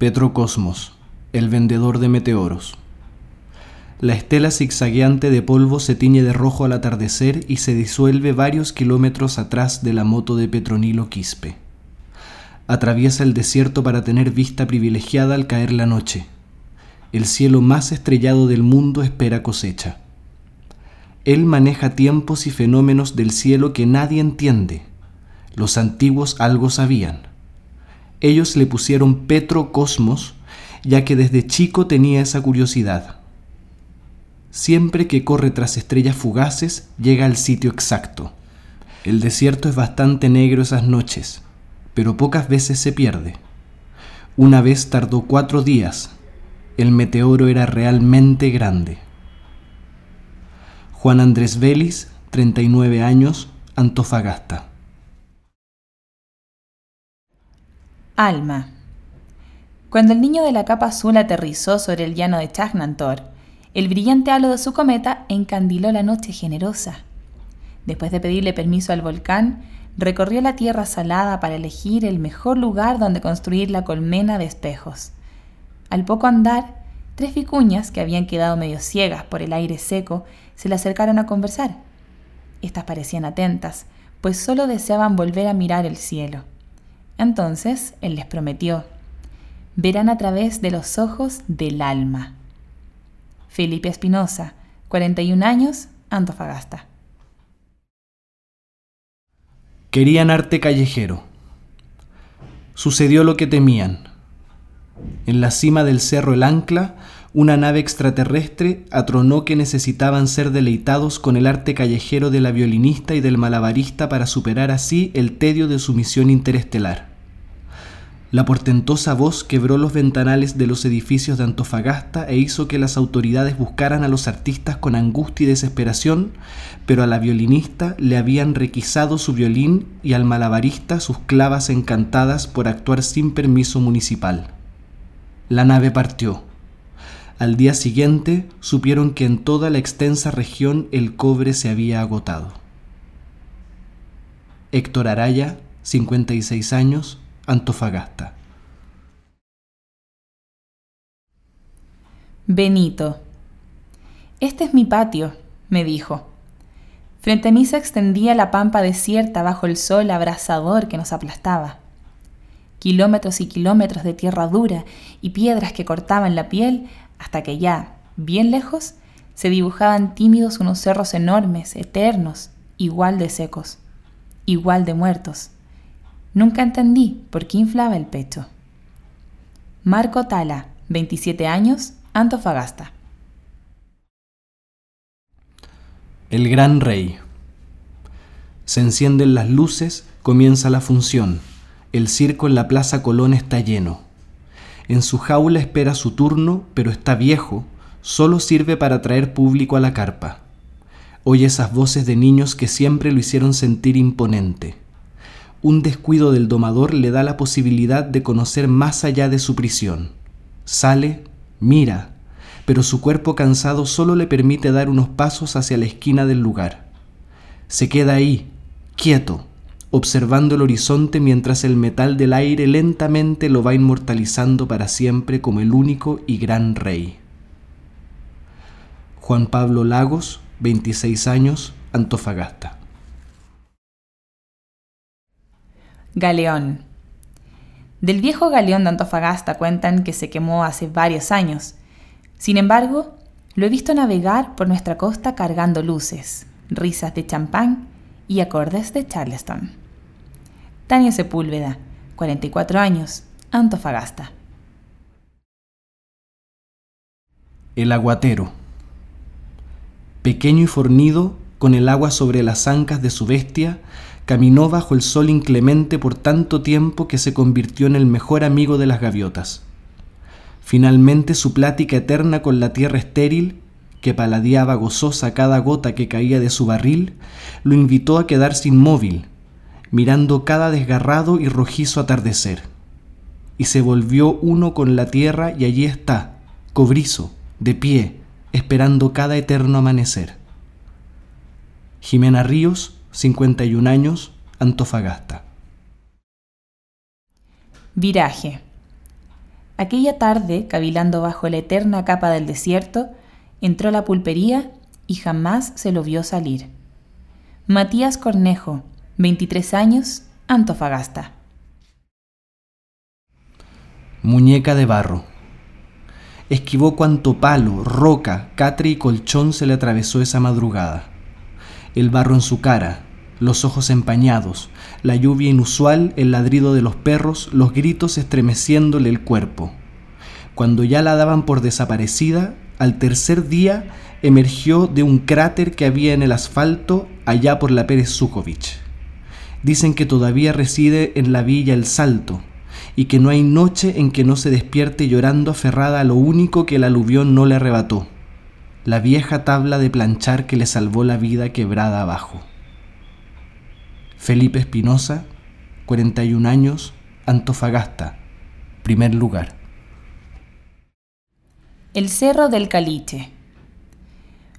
Petrocosmos, el vendedor de meteoros. La estela zigzagueante de polvo se tiñe de rojo al atardecer y se disuelve varios kilómetros atrás de la moto de Petronilo Quispe. Atraviesa el desierto para tener vista privilegiada al caer la noche. El cielo más estrellado del mundo espera cosecha. Él maneja tiempos y fenómenos del cielo que nadie entiende. Los antiguos algo sabían. Ellos le pusieron Petro Cosmos, ya que desde chico tenía esa curiosidad. Siempre que corre tras estrellas fugaces, llega al sitio exacto. El desierto es bastante negro esas noches, pero pocas veces se pierde. Una vez tardó cuatro días. El meteoro era realmente grande. Juan Andrés Vélez, 39 años, Antofagasta. Alma. Cuando el niño de la capa azul aterrizó sobre el llano de Chagnantor, el brillante halo de su cometa encandiló la noche generosa. Después de pedirle permiso al volcán, recorrió la tierra salada para elegir el mejor lugar donde construir la colmena de espejos. Al poco andar, Tres vicuñas, que habían quedado medio ciegas por el aire seco, se le acercaron a conversar. Estas parecían atentas, pues solo deseaban volver a mirar el cielo. Entonces él les prometió, verán a través de los ojos del alma. Felipe Espinosa, 41 años, Antofagasta. Querían arte callejero. Sucedió lo que temían. En la cima del cerro El Ancla, una nave extraterrestre atronó que necesitaban ser deleitados con el arte callejero de la violinista y del malabarista para superar así el tedio de su misión interestelar. La portentosa voz quebró los ventanales de los edificios de Antofagasta e hizo que las autoridades buscaran a los artistas con angustia y desesperación, pero a la violinista le habían requisado su violín y al malabarista sus clavas encantadas por actuar sin permiso municipal la nave partió. Al día siguiente supieron que en toda la extensa región el cobre se había agotado. Héctor Araya, 56 años, Antofagasta. Benito. Este es mi patio, me dijo. Frente a mí se extendía la pampa desierta bajo el sol abrasador que nos aplastaba kilómetros y kilómetros de tierra dura y piedras que cortaban la piel, hasta que ya, bien lejos, se dibujaban tímidos unos cerros enormes, eternos, igual de secos, igual de muertos. Nunca entendí por qué inflaba el pecho. Marco Tala, 27 años, Antofagasta. El gran rey. Se encienden las luces, comienza la función. El circo en la Plaza Colón está lleno. En su jaula espera su turno, pero está viejo, solo sirve para traer público a la carpa. Oye esas voces de niños que siempre lo hicieron sentir imponente. Un descuido del domador le da la posibilidad de conocer más allá de su prisión. Sale, mira, pero su cuerpo cansado solo le permite dar unos pasos hacia la esquina del lugar. Se queda ahí, quieto, observando el horizonte mientras el metal del aire lentamente lo va inmortalizando para siempre como el único y gran rey. Juan Pablo Lagos, 26 años, Antofagasta. Galeón. Del viejo galeón de Antofagasta cuentan que se quemó hace varios años. Sin embargo, lo he visto navegar por nuestra costa cargando luces, risas de champán y acordes de Charleston. Tania Sepúlveda, 44 años, Antofagasta. El aguatero. Pequeño y fornido, con el agua sobre las ancas de su bestia, caminó bajo el sol inclemente por tanto tiempo que se convirtió en el mejor amigo de las gaviotas. Finalmente su plática eterna con la tierra estéril, que paladeaba gozosa cada gota que caía de su barril, lo invitó a quedarse inmóvil, mirando cada desgarrado y rojizo atardecer. Y se volvió uno con la tierra y allí está, cobrizo, de pie, esperando cada eterno amanecer. Jimena Ríos, 51 años, Antofagasta. Viraje. Aquella tarde, cavilando bajo la eterna capa del desierto, entró a la pulpería y jamás se lo vio salir. Matías Cornejo, 23 años, Antofagasta. Muñeca de barro. Esquivó cuanto palo, roca, catre y colchón se le atravesó esa madrugada. El barro en su cara, los ojos empañados, la lluvia inusual, el ladrido de los perros, los gritos estremeciéndole el cuerpo. Cuando ya la daban por desaparecida, al tercer día emergió de un cráter que había en el asfalto allá por la Pérez Sukovich. Dicen que todavía reside en la villa El Salto y que no hay noche en que no se despierte llorando aferrada a lo único que el aluvión no le arrebató, la vieja tabla de planchar que le salvó la vida quebrada abajo. Felipe Espinosa, 41 años, Antofagasta, primer lugar. El Cerro del Caliche.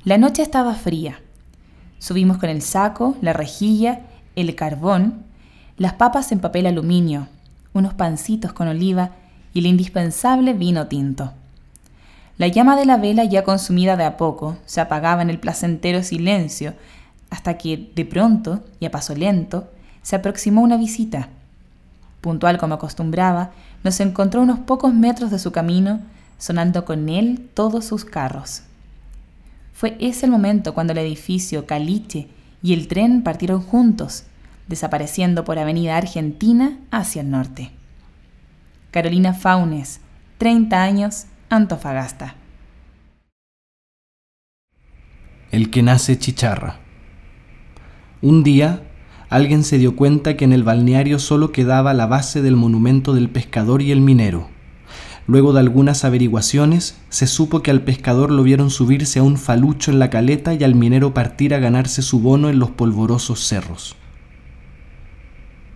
La noche estaba fría. Subimos con el saco, la rejilla, el carbón, las papas en papel aluminio, unos pancitos con oliva y el indispensable vino tinto. La llama de la vela ya consumida de a poco se apagaba en el placentero silencio hasta que, de pronto, y a paso lento, se aproximó una visita. Puntual como acostumbraba, nos encontró unos pocos metros de su camino, sonando con él todos sus carros. Fue ese el momento cuando el edificio Caliche y el tren partieron juntos, desapareciendo por Avenida Argentina hacia el norte. Carolina Faunes, 30 años, Antofagasta. El que nace chicharra. Un día, alguien se dio cuenta que en el balneario solo quedaba la base del monumento del pescador y el minero. Luego de algunas averiguaciones, se supo que al pescador lo vieron subirse a un falucho en la caleta y al minero partir a ganarse su bono en los polvorosos cerros.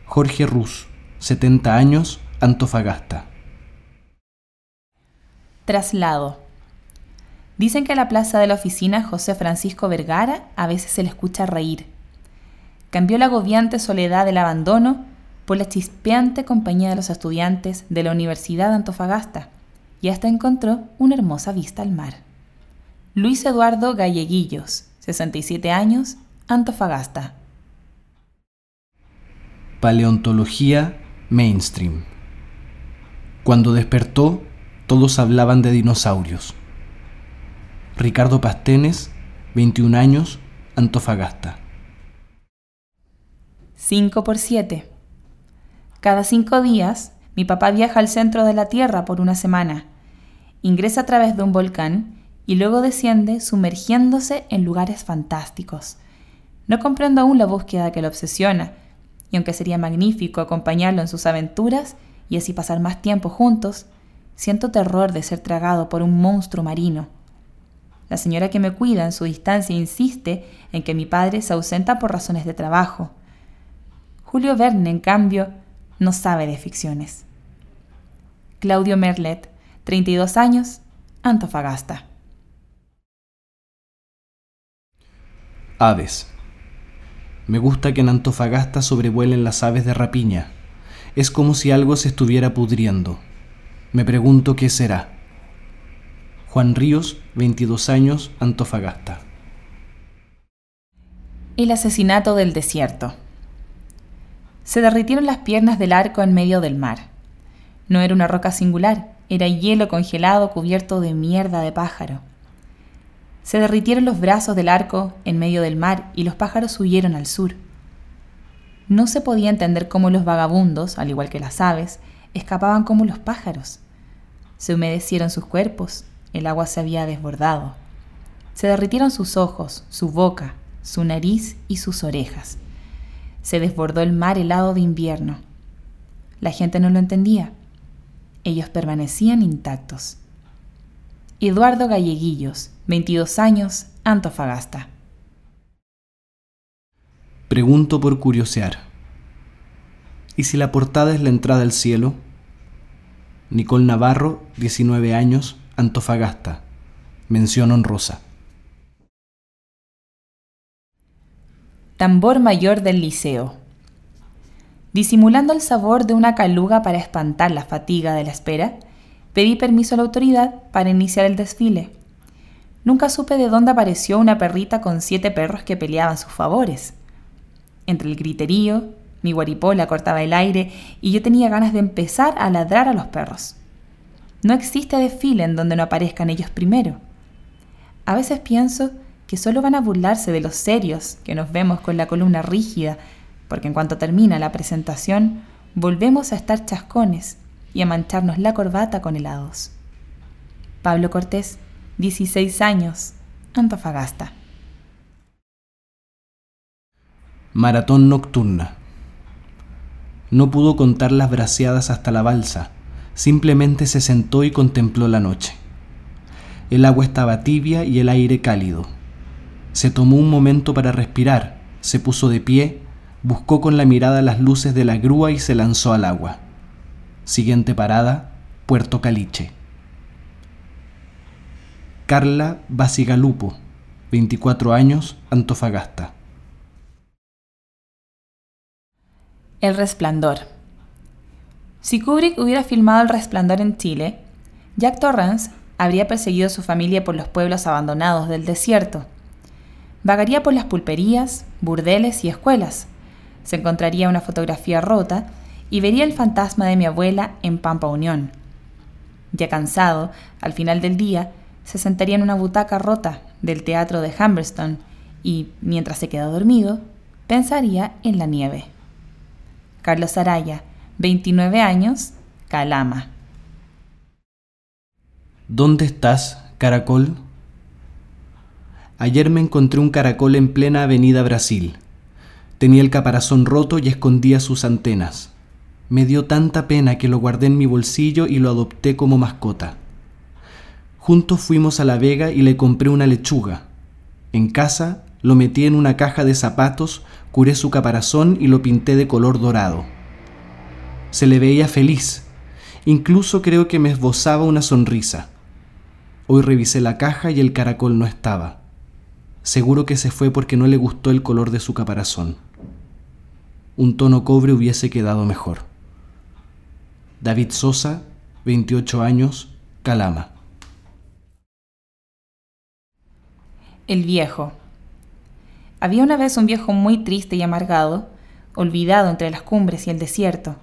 Jorge Ruz, 70 años, Antofagasta. Traslado. Dicen que a la plaza de la oficina José Francisco Vergara a veces se le escucha reír cambió la agobiante soledad del abandono por la chispeante compañía de los estudiantes de la Universidad de Antofagasta y hasta encontró una hermosa vista al mar. Luis Eduardo Galleguillos, 67 años, Antofagasta. Paleontología mainstream. Cuando despertó, todos hablaban de dinosaurios. Ricardo Pastenes, 21 años, Antofagasta. 5 por 7. Cada cinco días, mi papá viaja al centro de la Tierra por una semana, ingresa a través de un volcán y luego desciende sumergiéndose en lugares fantásticos. No comprendo aún la búsqueda que lo obsesiona, y aunque sería magnífico acompañarlo en sus aventuras y así pasar más tiempo juntos, siento terror de ser tragado por un monstruo marino. La señora que me cuida en su distancia insiste en que mi padre se ausenta por razones de trabajo. Julio Verne, en cambio, no sabe de ficciones. Claudio Merlet, 32 años, Antofagasta. Aves. Me gusta que en Antofagasta sobrevuelen las aves de rapiña. Es como si algo se estuviera pudriendo. Me pregunto qué será. Juan Ríos, 22 años, Antofagasta. El asesinato del desierto se derritieron las piernas del arco en medio del mar. No era una roca singular, era hielo congelado cubierto de mierda de pájaro. Se derritieron los brazos del arco en medio del mar y los pájaros huyeron al sur. No se podía entender cómo los vagabundos, al igual que las aves, escapaban como los pájaros. Se humedecieron sus cuerpos, el agua se había desbordado. Se derritieron sus ojos, su boca, su nariz y sus orejas se desbordó el mar helado de invierno. La gente no lo entendía. Ellos permanecían intactos. Eduardo Galleguillos, 22 años, Antofagasta. Pregunto por curiosear. ¿Y si la portada es la entrada al cielo? Nicole Navarro, 19 años, Antofagasta. Mención honrosa. tambor mayor del liceo. Disimulando el sabor de una caluga para espantar la fatiga de la espera, Pedí permiso a la autoridad para iniciar el desfile. Nunca supe de dónde apareció una perrita con siete perros que peleaban sus favores. Entre el griterío, mi guaripola cortaba el aire y yo tenía ganas de empezar a ladrar a los perros. No existe desfile en donde no aparezcan ellos primero. A veces pienso que solo van a burlarse de los serios que nos vemos con la columna rígida, porque en cuanto termina la presentación, volvemos a estar chascones y a mancharnos la corbata con helados. Pablo Cortés, 16 años, Antofagasta. Maratón nocturna. No pudo contar las braceadas hasta la balsa, simplemente se sentó y contempló la noche. El agua estaba tibia y el aire cálido. Se tomó un momento para respirar, se puso de pie, buscó con la mirada las luces de la grúa y se lanzó al agua. Siguiente parada, Puerto Caliche. Carla Basigalupo, 24 años, Antofagasta. El Resplandor. Si Kubrick hubiera filmado El Resplandor en Chile, Jack Torrance habría perseguido a su familia por los pueblos abandonados del desierto. Vagaría por las pulperías, burdeles y escuelas. Se encontraría una fotografía rota y vería el fantasma de mi abuela en Pampa Unión. Ya cansado, al final del día, se sentaría en una butaca rota del teatro de Humberston y, mientras se queda dormido, pensaría en la nieve. Carlos Araya, 29 años, Calama. ¿Dónde estás, caracol? Ayer me encontré un caracol en plena avenida Brasil. Tenía el caparazón roto y escondía sus antenas. Me dio tanta pena que lo guardé en mi bolsillo y lo adopté como mascota. Juntos fuimos a La Vega y le compré una lechuga. En casa lo metí en una caja de zapatos, curé su caparazón y lo pinté de color dorado. Se le veía feliz. Incluso creo que me esbozaba una sonrisa. Hoy revisé la caja y el caracol no estaba. Seguro que se fue porque no le gustó el color de su caparazón. Un tono cobre hubiese quedado mejor. David Sosa, 28 años, Calama. El viejo. Había una vez un viejo muy triste y amargado, olvidado entre las cumbres y el desierto,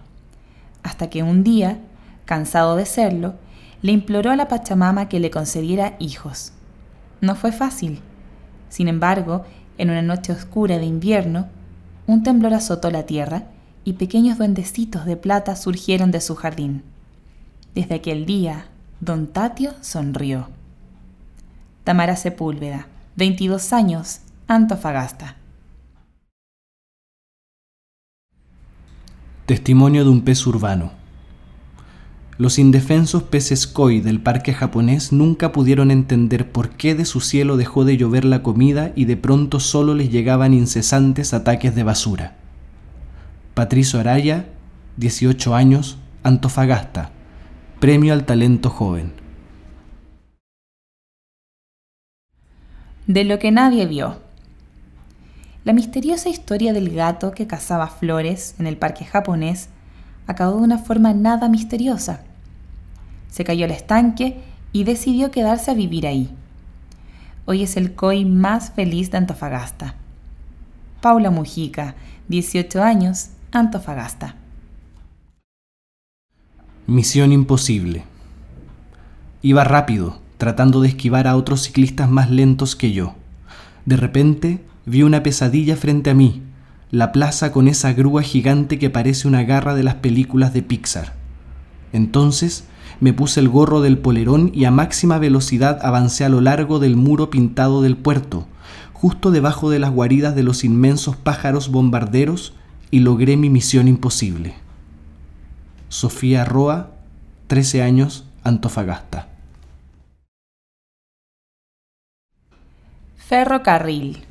hasta que un día, cansado de serlo, le imploró a la Pachamama que le concediera hijos. No fue fácil. Sin embargo, en una noche oscura de invierno, un temblor azotó la tierra y pequeños duendecitos de plata surgieron de su jardín. Desde aquel día, don Tatio sonrió. Tamara Sepúlveda, 22 años, Antofagasta. Testimonio de un pez urbano. Los indefensos peces koi del parque japonés nunca pudieron entender por qué de su cielo dejó de llover la comida y de pronto solo les llegaban incesantes ataques de basura. Patricio Araya, 18 años, Antofagasta, Premio al Talento Joven. De lo que nadie vio. La misteriosa historia del gato que cazaba flores en el parque japonés acabó de una forma nada misteriosa. Se cayó al estanque y decidió quedarse a vivir ahí. Hoy es el COI más feliz de Antofagasta. Paula Mujica, 18 años, Antofagasta. Misión imposible. Iba rápido, tratando de esquivar a otros ciclistas más lentos que yo. De repente vi una pesadilla frente a mí, la plaza con esa grúa gigante que parece una garra de las películas de Pixar. Entonces me puse el gorro del polerón y a máxima velocidad avancé a lo largo del muro pintado del puerto, justo debajo de las guaridas de los inmensos pájaros bombarderos, y logré mi misión imposible. Sofía Roa, 13 años, Antofagasta. Ferrocarril.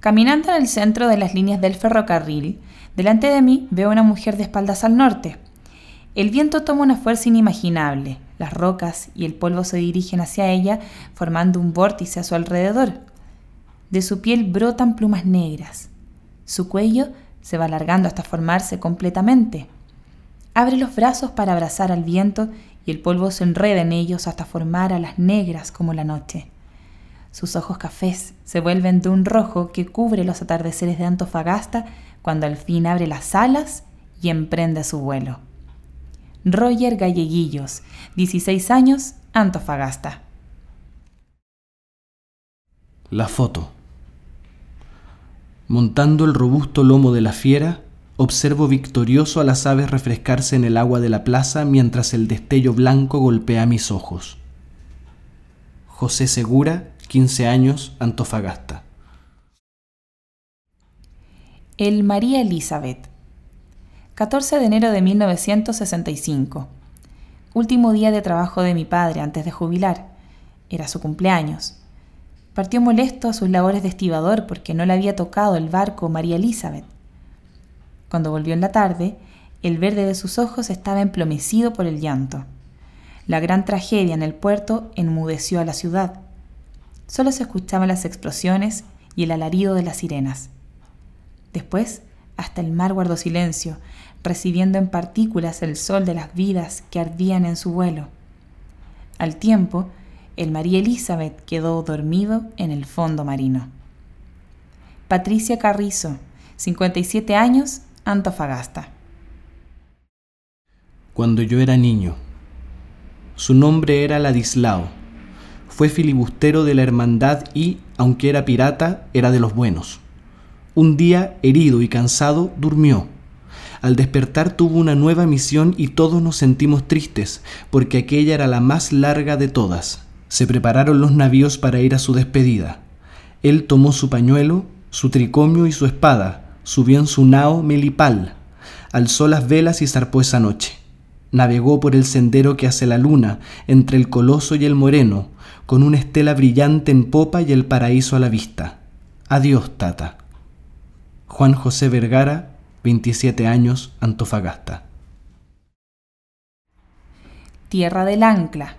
Caminando en el centro de las líneas del ferrocarril, delante de mí veo a una mujer de espaldas al norte. El viento toma una fuerza inimaginable, las rocas y el polvo se dirigen hacia ella formando un vórtice a su alrededor. De su piel brotan plumas negras. Su cuello se va alargando hasta formarse completamente. Abre los brazos para abrazar al viento y el polvo se enreda en ellos hasta formar alas negras como la noche. Sus ojos cafés se vuelven de un rojo que cubre los atardeceres de Antofagasta cuando al fin abre las alas y emprende su vuelo. Roger Galleguillos, 16 años, Antofagasta. La foto. Montando el robusto lomo de la fiera, observo victorioso a las aves refrescarse en el agua de la plaza mientras el destello blanco golpea mis ojos. José Segura, 15 años, Antofagasta. El María Elizabeth. 14 de enero de 1965. Último día de trabajo de mi padre antes de jubilar. Era su cumpleaños. Partió molesto a sus labores de estibador porque no le había tocado el barco María Elizabeth. Cuando volvió en la tarde, el verde de sus ojos estaba emplomecido por el llanto. La gran tragedia en el puerto enmudeció a la ciudad. Solo se escuchaban las explosiones y el alarido de las sirenas. Después, hasta el mar guardó silencio, recibiendo en partículas el sol de las vidas que ardían en su vuelo. Al tiempo, el María Elizabeth quedó dormido en el fondo marino. Patricia Carrizo, 57 años, Antofagasta. Cuando yo era niño. Su nombre era Ladislao. Fue filibustero de la hermandad y, aunque era pirata, era de los buenos. Un día, herido y cansado, durmió al despertar tuvo una nueva misión y todos nos sentimos tristes, porque aquella era la más larga de todas. Se prepararon los navíos para ir a su despedida. Él tomó su pañuelo, su tricomio y su espada, subió en su nao melipal, alzó las velas y zarpó esa noche. Navegó por el sendero que hace la luna, entre el coloso y el moreno, con una estela brillante en popa y el paraíso a la vista. Adiós, tata. Juan José Vergara, 27 años, Antofagasta. Tierra del Ancla.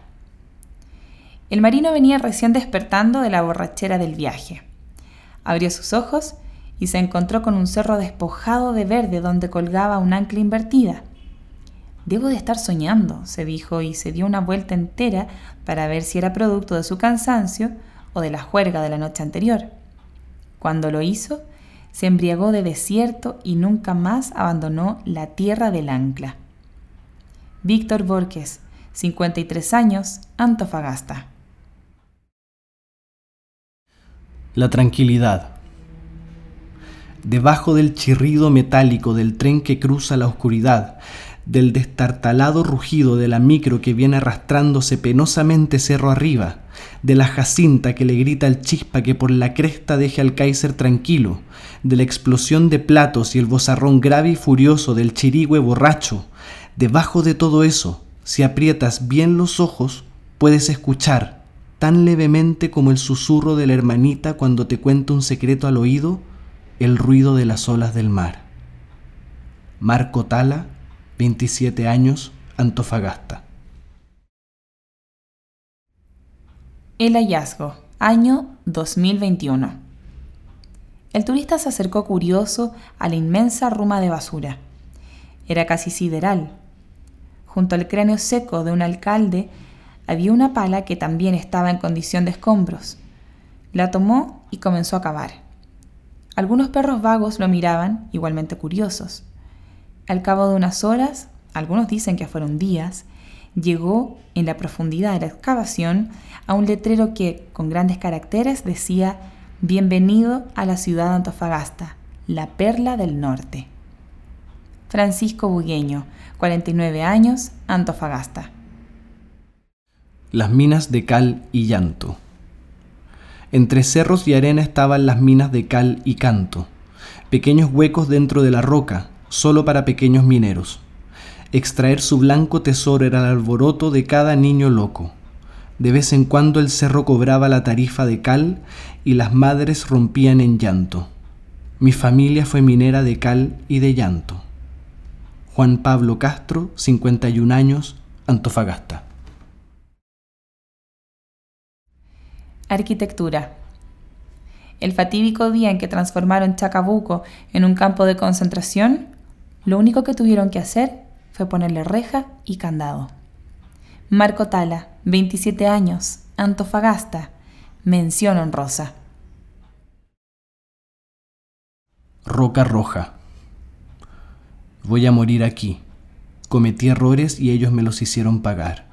El marino venía recién despertando de la borrachera del viaje. Abrió sus ojos y se encontró con un cerro despojado de verde donde colgaba un ancla invertida. Debo de estar soñando, se dijo y se dio una vuelta entera para ver si era producto de su cansancio o de la juerga de la noche anterior. Cuando lo hizo, se embriagó de desierto y nunca más abandonó la tierra del ancla. Víctor Borges, 53 años, Antofagasta. La tranquilidad. Debajo del chirrido metálico del tren que cruza la oscuridad, del destartalado rugido de la micro que viene arrastrándose penosamente cerro arriba, de la jacinta que le grita al chispa que por la cresta deje al Kaiser tranquilo, de la explosión de platos y el bozarrón grave y furioso del chirigüe borracho, debajo de todo eso, si aprietas bien los ojos, puedes escuchar, tan levemente como el susurro de la hermanita cuando te cuenta un secreto al oído, el ruido de las olas del mar. Marco Tala, 27 años, Antofagasta. El hallazgo, año 2021. El turista se acercó curioso a la inmensa ruma de basura. Era casi sideral. Junto al cráneo seco de un alcalde había una pala que también estaba en condición de escombros. La tomó y comenzó a cavar. Algunos perros vagos lo miraban, igualmente curiosos. Al cabo de unas horas, algunos dicen que fueron días, llegó en la profundidad de la excavación a un letrero que, con grandes caracteres, decía Bienvenido a la ciudad de Antofagasta, la perla del norte. Francisco Bugueño, 49 años, Antofagasta. Las minas de cal y llanto. Entre cerros y arena estaban las minas de cal y canto, pequeños huecos dentro de la roca, solo para pequeños mineros. Extraer su blanco tesoro era el alboroto de cada niño loco. De vez en cuando el cerro cobraba la tarifa de cal y las madres rompían en llanto. Mi familia fue minera de cal y de llanto. Juan Pablo Castro, 51 años, Antofagasta. Arquitectura. El fatídico día en que transformaron Chacabuco en un campo de concentración, lo único que tuvieron que hacer fue ponerle reja y candado. Marco Tala, 27 años, Antofagasta. Mención honrosa. Roca Roja. Voy a morir aquí. Cometí errores y ellos me los hicieron pagar.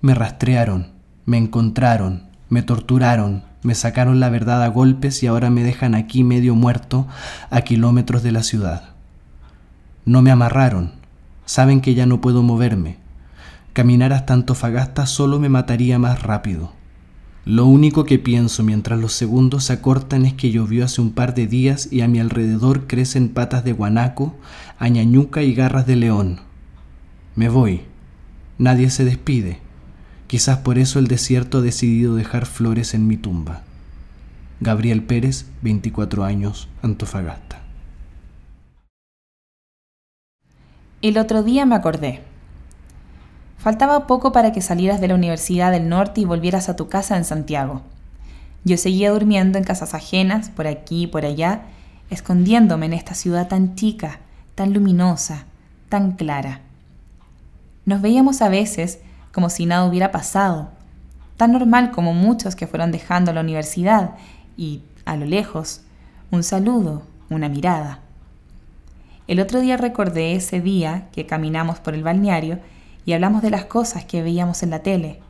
Me rastrearon, me encontraron, me torturaron, me sacaron la verdad a golpes y ahora me dejan aquí medio muerto a kilómetros de la ciudad. No me amarraron, saben que ya no puedo moverme. Caminar hasta Antofagasta solo me mataría más rápido. Lo único que pienso mientras los segundos se acortan es que llovió hace un par de días y a mi alrededor crecen patas de guanaco, añañuca y garras de león. Me voy. Nadie se despide. Quizás por eso el desierto ha decidido dejar flores en mi tumba. Gabriel Pérez, 24 años, Antofagasta. El otro día me acordé. Faltaba poco para que salieras de la Universidad del Norte y volvieras a tu casa en Santiago. Yo seguía durmiendo en casas ajenas, por aquí y por allá, escondiéndome en esta ciudad tan chica, tan luminosa, tan clara. Nos veíamos a veces como si nada hubiera pasado, tan normal como muchos que fueron dejando la universidad y, a lo lejos, un saludo, una mirada. El otro día recordé ese día que caminamos por el balneario y hablamos de las cosas que veíamos en la tele.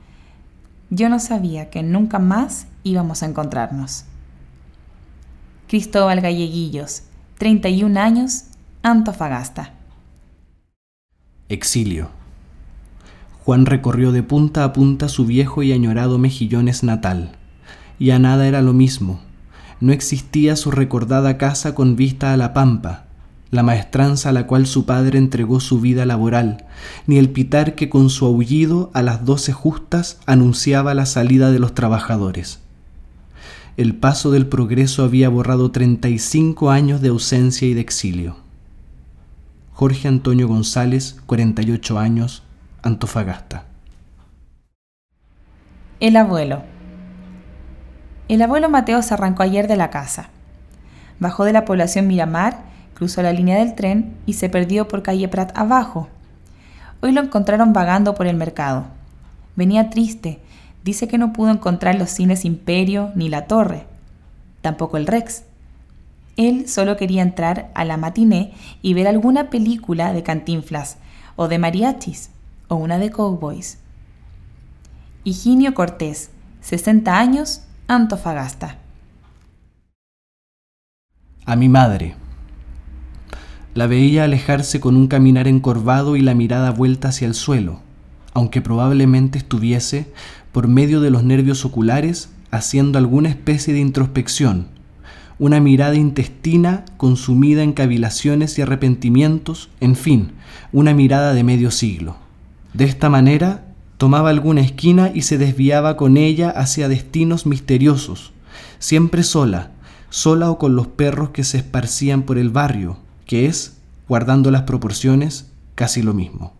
Yo no sabía que nunca más íbamos a encontrarnos. Cristóbal Galleguillos, 31 años, Antofagasta. Exilio. Juan recorrió de punta a punta su viejo y añorado Mejillones natal. Y a nada era lo mismo. No existía su recordada casa con vista a la pampa, la maestranza a la cual su padre entregó su vida laboral, ni el pitar que con su aullido a las doce justas anunciaba la salida de los trabajadores. El paso del progreso había borrado treinta y cinco años de ausencia y de exilio. Jorge Antonio González, 48 años, Antofagasta. El abuelo. El abuelo Mateo se arrancó ayer de la casa. Bajó de la población Miramar, cruzó la línea del tren y se perdió por calle Prat abajo. Hoy lo encontraron vagando por el mercado. Venía triste, dice que no pudo encontrar los cines Imperio ni La Torre, tampoco el Rex. Él solo quería entrar a la matiné y ver alguna película de cantinflas o de mariachis o una de Cowboys. Higinio Cortés, 60 años, Antofagasta. A mi madre. La veía alejarse con un caminar encorvado y la mirada vuelta hacia el suelo, aunque probablemente estuviese, por medio de los nervios oculares, haciendo alguna especie de introspección, una mirada intestina consumida en cavilaciones y arrepentimientos, en fin, una mirada de medio siglo. De esta manera, tomaba alguna esquina y se desviaba con ella hacia destinos misteriosos, siempre sola, sola o con los perros que se esparcían por el barrio, que es, guardando las proporciones, casi lo mismo.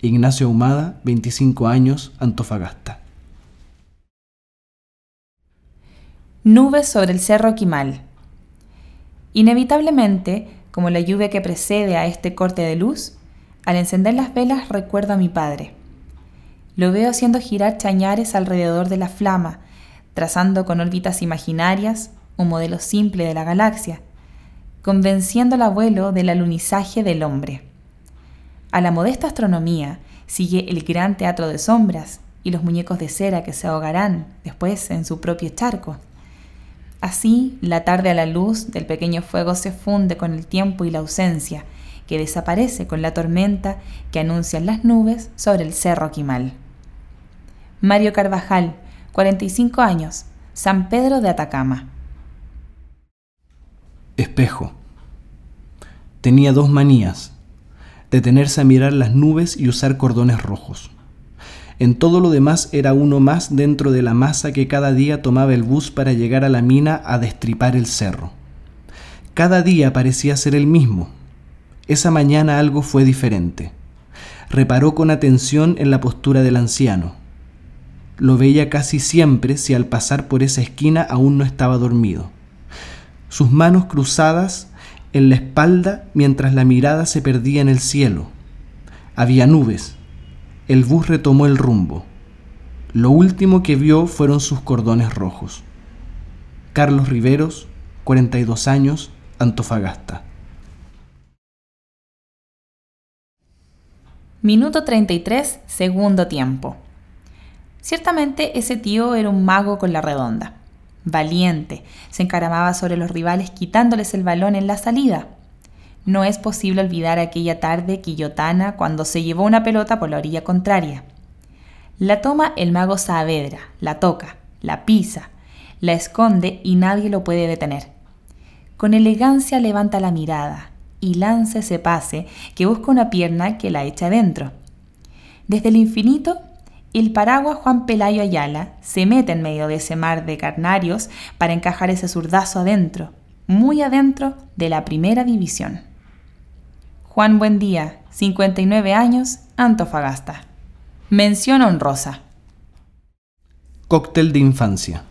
Ignacio Ahumada, 25 años, Antofagasta. Nubes sobre el cerro Quimal. Inevitablemente, como la lluvia que precede a este corte de luz, al encender las velas recuerdo a mi padre. Lo veo haciendo girar chañares alrededor de la flama, trazando con órbitas imaginarias un modelo simple de la galaxia, convenciendo al abuelo del alunizaje del hombre. A la modesta astronomía sigue el gran teatro de sombras y los muñecos de cera que se ahogarán después en su propio charco. Así, la tarde a la luz del pequeño fuego se funde con el tiempo y la ausencia, que desaparece con la tormenta que anuncian las nubes sobre el cerro Quimal. Mario Carvajal, 45 años, San Pedro de Atacama. Espejo. Tenía dos manías, detenerse a mirar las nubes y usar cordones rojos. En todo lo demás era uno más dentro de la masa que cada día tomaba el bus para llegar a la mina a destripar el cerro. Cada día parecía ser el mismo, esa mañana algo fue diferente. Reparó con atención en la postura del anciano. Lo veía casi siempre si al pasar por esa esquina aún no estaba dormido. Sus manos cruzadas en la espalda mientras la mirada se perdía en el cielo. Había nubes. el bus retomó el rumbo. Lo último que vio fueron sus cordones rojos. Carlos Riveros, 42 años, Antofagasta. Minuto 33, segundo tiempo. Ciertamente ese tío era un mago con la redonda. Valiente, se encaramaba sobre los rivales quitándoles el balón en la salida. No es posible olvidar aquella tarde quillotana cuando se llevó una pelota por la orilla contraria. La toma el mago Saavedra, la toca, la pisa, la esconde y nadie lo puede detener. Con elegancia levanta la mirada y lanza ese pase que busca una pierna que la echa adentro. Desde el infinito, el paraguas Juan Pelayo Ayala se mete en medio de ese mar de carnarios para encajar ese zurdazo adentro, muy adentro de la primera división. Juan Buendía, 59 años, Antofagasta. Mención honrosa. Cóctel de infancia.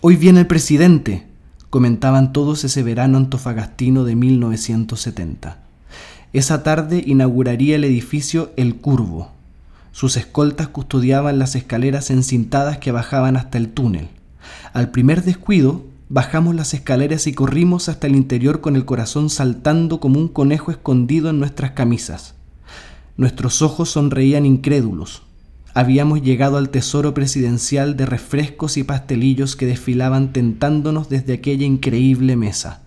Hoy viene el presidente, comentaban todos ese verano antofagastino de 1970. Esa tarde inauguraría el edificio El Curvo. Sus escoltas custodiaban las escaleras encintadas que bajaban hasta el túnel. Al primer descuido, bajamos las escaleras y corrimos hasta el interior con el corazón saltando como un conejo escondido en nuestras camisas. Nuestros ojos sonreían incrédulos. Habíamos llegado al tesoro presidencial de refrescos y pastelillos que desfilaban tentándonos desde aquella increíble mesa.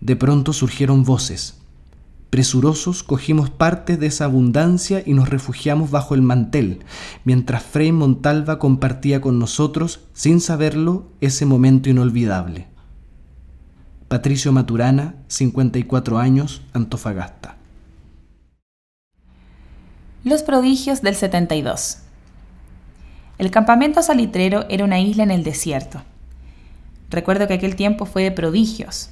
De pronto surgieron voces. Presurosos cogimos parte de esa abundancia y nos refugiamos bajo el mantel, mientras Frei Montalva compartía con nosotros, sin saberlo, ese momento inolvidable. Patricio Maturana, 54 años, Antofagasta. Los prodigios del 72. El campamento salitrero era una isla en el desierto. Recuerdo que aquel tiempo fue de prodigios.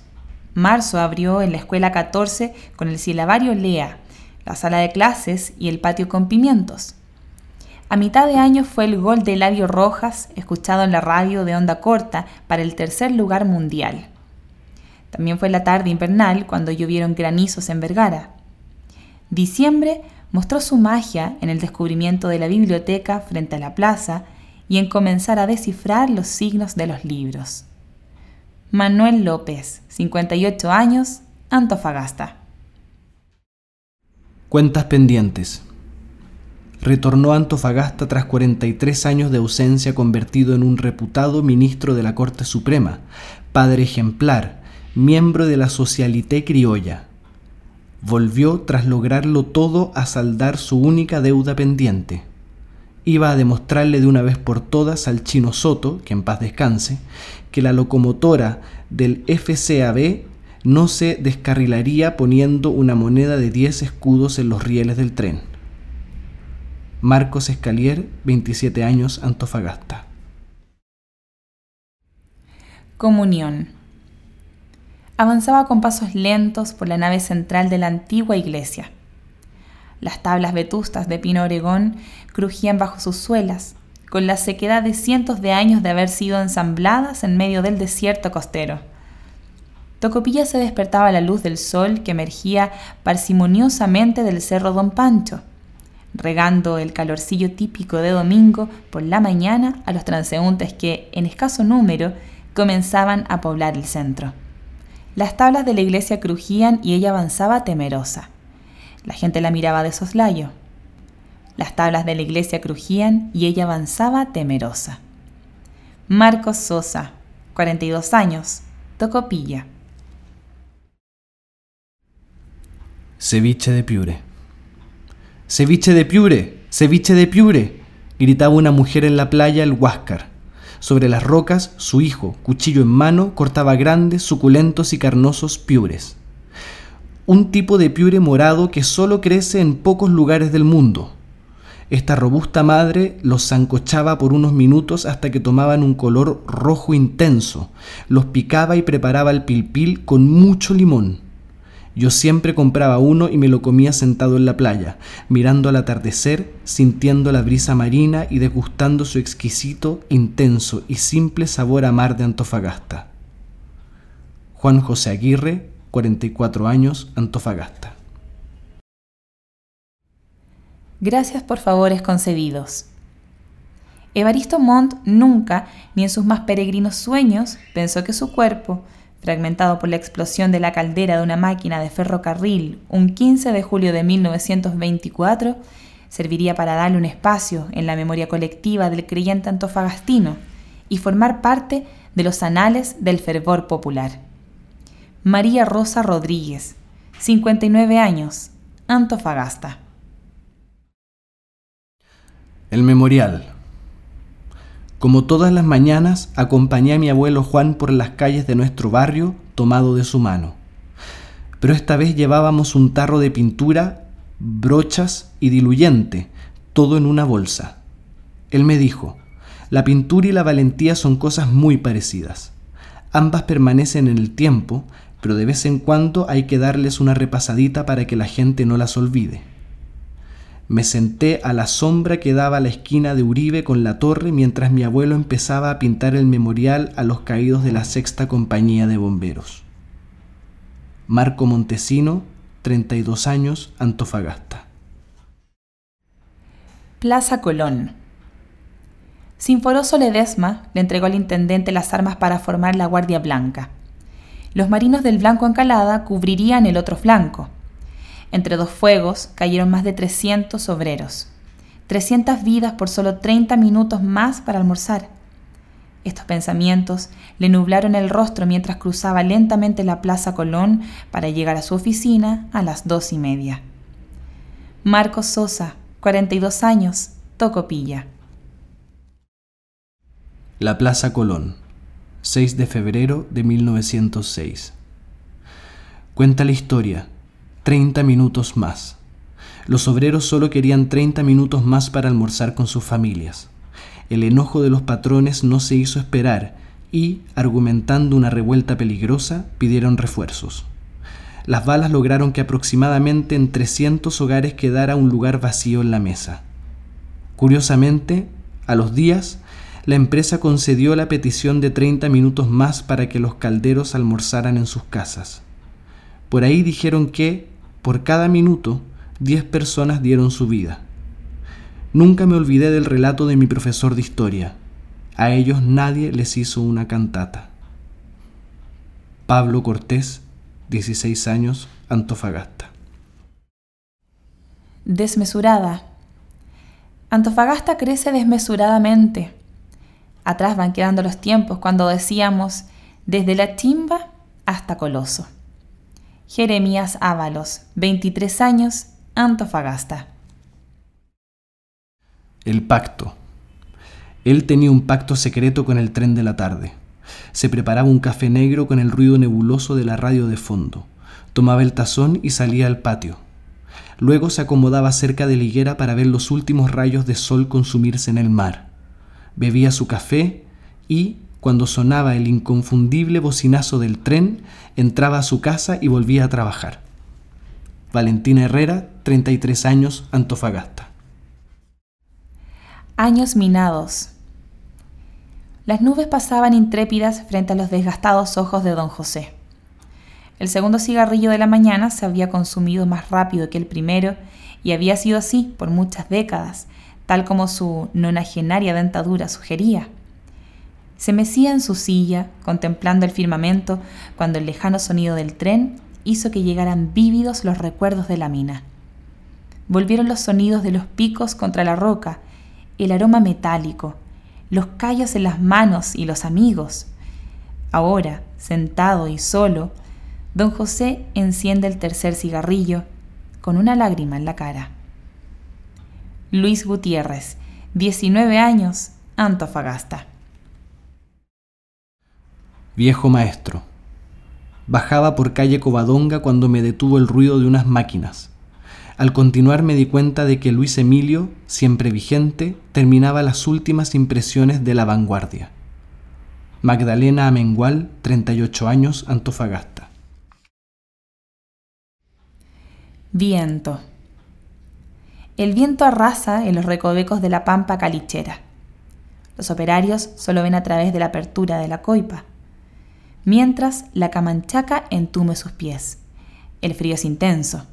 Marzo abrió en la escuela 14 con el silabario Lea, la sala de clases y el patio con pimientos. A mitad de año fue el gol de Eladio Rojas, escuchado en la radio de onda corta, para el tercer lugar mundial. También fue la tarde invernal cuando llovieron granizos en Vergara. Diciembre mostró su magia en el descubrimiento de la biblioteca frente a la plaza y en comenzar a descifrar los signos de los libros. Manuel López, 58 años, Antofagasta. Cuentas pendientes. Retornó Antofagasta tras 43 años de ausencia convertido en un reputado ministro de la Corte Suprema, padre ejemplar, miembro de la Socialité Criolla, volvió tras lograrlo todo a saldar su única deuda pendiente. Iba a demostrarle de una vez por todas al chino Soto, que en paz descanse, que la locomotora del FCAB no se descarrilaría poniendo una moneda de 10 escudos en los rieles del tren. Marcos Escalier, 27 años, Antofagasta. Comunión avanzaba con pasos lentos por la nave central de la antigua iglesia. Las tablas vetustas de pino oregón crujían bajo sus suelas, con la sequedad de cientos de años de haber sido ensambladas en medio del desierto costero. Tocopilla se despertaba a la luz del sol que emergía parsimoniosamente del cerro Don Pancho, regando el calorcillo típico de domingo por la mañana a los transeúntes que, en escaso número, comenzaban a poblar el centro. Las tablas de la iglesia crujían y ella avanzaba temerosa. La gente la miraba de soslayo. Las tablas de la iglesia crujían y ella avanzaba temerosa. Marcos Sosa, 42 años, Tocopilla. Ceviche de Piure. Ceviche de Piure, ceviche de Piure, gritaba una mujer en la playa el Huáscar. Sobre las rocas, su hijo, cuchillo en mano, cortaba grandes, suculentos y carnosos piures. Un tipo de piure morado que solo crece en pocos lugares del mundo. Esta robusta madre los zancochaba por unos minutos hasta que tomaban un color rojo intenso, los picaba y preparaba el pilpil con mucho limón. Yo siempre compraba uno y me lo comía sentado en la playa, mirando al atardecer, sintiendo la brisa marina y degustando su exquisito, intenso y simple sabor a mar de Antofagasta. Juan José Aguirre, 44 años, Antofagasta. Gracias por favores concedidos. Evaristo Montt nunca, ni en sus más peregrinos sueños, pensó que su cuerpo, fragmentado por la explosión de la caldera de una máquina de ferrocarril un 15 de julio de 1924, serviría para darle un espacio en la memoria colectiva del creyente antofagastino y formar parte de los anales del fervor popular. María Rosa Rodríguez, 59 años, Antofagasta. El memorial. Como todas las mañanas, acompañé a mi abuelo Juan por las calles de nuestro barrio tomado de su mano. Pero esta vez llevábamos un tarro de pintura, brochas y diluyente, todo en una bolsa. Él me dijo, la pintura y la valentía son cosas muy parecidas. Ambas permanecen en el tiempo, pero de vez en cuando hay que darles una repasadita para que la gente no las olvide. Me senté a la sombra que daba la esquina de Uribe con la torre mientras mi abuelo empezaba a pintar el memorial a los caídos de la sexta compañía de bomberos. Marco Montesino, 32 años, Antofagasta. Plaza Colón. Sinforoso Ledesma le entregó al intendente las armas para formar la Guardia Blanca. Los marinos del Blanco Encalada cubrirían el otro flanco. Entre dos fuegos cayeron más de 300 obreros. 300 vidas por solo 30 minutos más para almorzar. Estos pensamientos le nublaron el rostro mientras cruzaba lentamente la Plaza Colón para llegar a su oficina a las dos y media. Marcos Sosa, 42 años, Tocopilla. La Plaza Colón, 6 de febrero de 1906. Cuenta la historia 30 minutos más. Los obreros solo querían 30 minutos más para almorzar con sus familias. El enojo de los patrones no se hizo esperar y, argumentando una revuelta peligrosa, pidieron refuerzos. Las balas lograron que aproximadamente en 300 hogares quedara un lugar vacío en la mesa. Curiosamente, a los días, la empresa concedió la petición de 30 minutos más para que los calderos almorzaran en sus casas. Por ahí dijeron que, por cada minuto, diez personas dieron su vida. Nunca me olvidé del relato de mi profesor de historia. A ellos nadie les hizo una cantata. Pablo Cortés, 16 años, Antofagasta. Desmesurada. Antofagasta crece desmesuradamente. Atrás van quedando los tiempos cuando decíamos desde la timba hasta Coloso. Jeremías Ábalos, 23 años, Antofagasta. El pacto. Él tenía un pacto secreto con el tren de la tarde. Se preparaba un café negro con el ruido nebuloso de la radio de fondo. Tomaba el tazón y salía al patio. Luego se acomodaba cerca de la higuera para ver los últimos rayos de sol consumirse en el mar. Bebía su café y, cuando sonaba el inconfundible bocinazo del tren, entraba a su casa y volvía a trabajar. Valentina Herrera, 33 años, Antofagasta. Años minados. Las nubes pasaban intrépidas frente a los desgastados ojos de don José. El segundo cigarrillo de la mañana se había consumido más rápido que el primero y había sido así por muchas décadas, tal como su nonagenaria dentadura sugería. Se mecía en su silla, contemplando el firmamento, cuando el lejano sonido del tren hizo que llegaran vívidos los recuerdos de la mina. Volvieron los sonidos de los picos contra la roca, el aroma metálico, los callos en las manos y los amigos. Ahora, sentado y solo, don José enciende el tercer cigarrillo, con una lágrima en la cara. Luis Gutiérrez, 19 años, Antofagasta. Viejo maestro. Bajaba por calle Covadonga cuando me detuvo el ruido de unas máquinas. Al continuar me di cuenta de que Luis Emilio, siempre vigente, terminaba las últimas impresiones de la vanguardia. Magdalena Amengual, 38 años, Antofagasta. Viento. El viento arrasa en los recovecos de la pampa calichera. Los operarios solo ven a través de la apertura de la coipa mientras la camanchaca entume sus pies. El frío es intenso.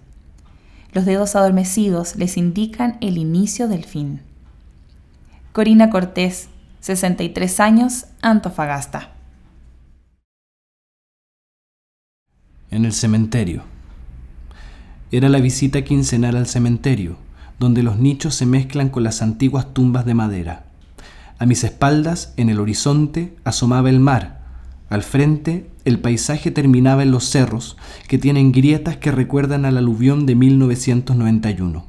Los dedos adormecidos les indican el inicio del fin. Corina Cortés, 63 años, Antofagasta. En el cementerio. Era la visita quincenal al cementerio, donde los nichos se mezclan con las antiguas tumbas de madera. A mis espaldas, en el horizonte, asomaba el mar. Al frente, el paisaje terminaba en los cerros, que tienen grietas que recuerdan al aluvión de 1991.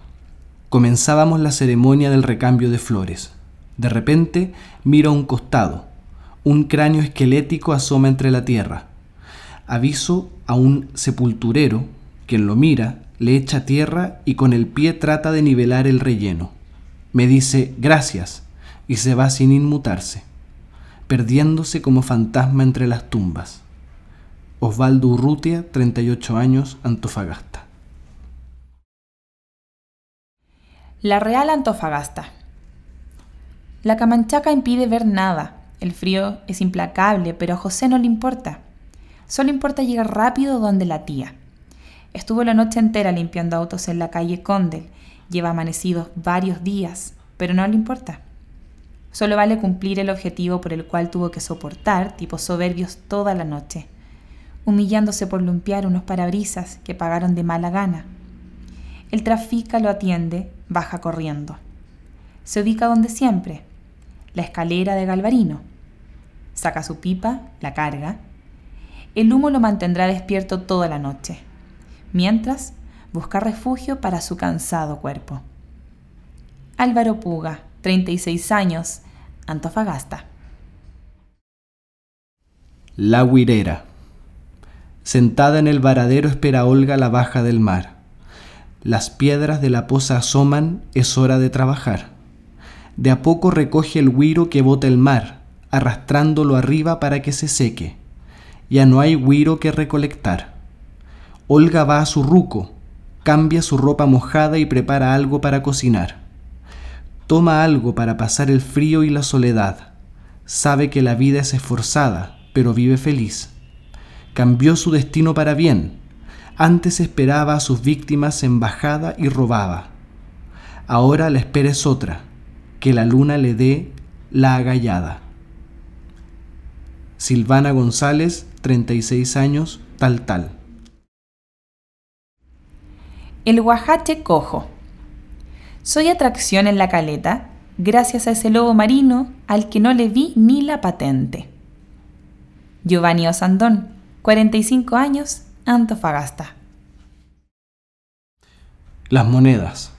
Comenzábamos la ceremonia del recambio de flores. De repente, miro a un costado. Un cráneo esquelético asoma entre la tierra. Aviso a un sepulturero, quien lo mira, le echa tierra y con el pie trata de nivelar el relleno. Me dice gracias y se va sin inmutarse, perdiéndose como fantasma entre las tumbas. Osvaldo Urrutia, 38 años, Antofagasta. La Real Antofagasta. La camanchaca impide ver nada. El frío es implacable, pero a José no le importa. Solo importa llegar rápido donde la tía. Estuvo la noche entera limpiando autos en la calle Condel. Lleva amanecidos varios días, pero no le importa. Solo vale cumplir el objetivo por el cual tuvo que soportar tipos soberbios toda la noche, humillándose por limpiar unos parabrisas que pagaron de mala gana. El trafica lo atiende, baja corriendo. Se ubica donde siempre, la escalera de Galvarino. Saca su pipa, la carga. El humo lo mantendrá despierto toda la noche, mientras busca refugio para su cansado cuerpo. Álvaro Puga, 36 años, Antofagasta. La Huirera. Sentada en el varadero espera Olga la baja del mar. Las piedras de la poza asoman, es hora de trabajar. De a poco recoge el huiro que bota el mar, arrastrándolo arriba para que se seque. Ya no hay huiro que recolectar. Olga va a su ruco, cambia su ropa mojada y prepara algo para cocinar. Toma algo para pasar el frío y la soledad. Sabe que la vida es esforzada, pero vive feliz. Cambió su destino para bien. Antes esperaba a sus víctimas en bajada y robaba. Ahora la espera es otra, que la luna le dé la agallada. Silvana González, 36 años, tal tal. El guajache cojo. Soy atracción en la caleta gracias a ese lobo marino al que no le vi ni la patente. Giovanni Osandón, 45 años, Antofagasta. Las monedas.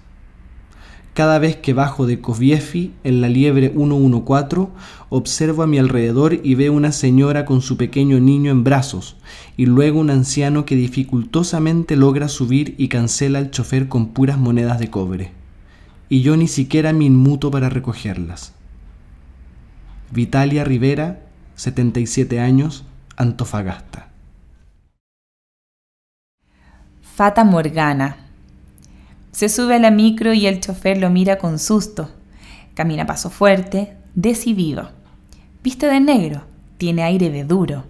Cada vez que bajo de Coviefi en la liebre 114, observo a mi alrededor y veo una señora con su pequeño niño en brazos, y luego un anciano que dificultosamente logra subir y cancela al chofer con puras monedas de cobre y yo ni siquiera me inmuto para recogerlas. Vitalia Rivera, 77 años, Antofagasta. Fata Morgana. Se sube a la micro y el chofer lo mira con susto. Camina paso fuerte, decidido. Viste de negro, tiene aire de duro.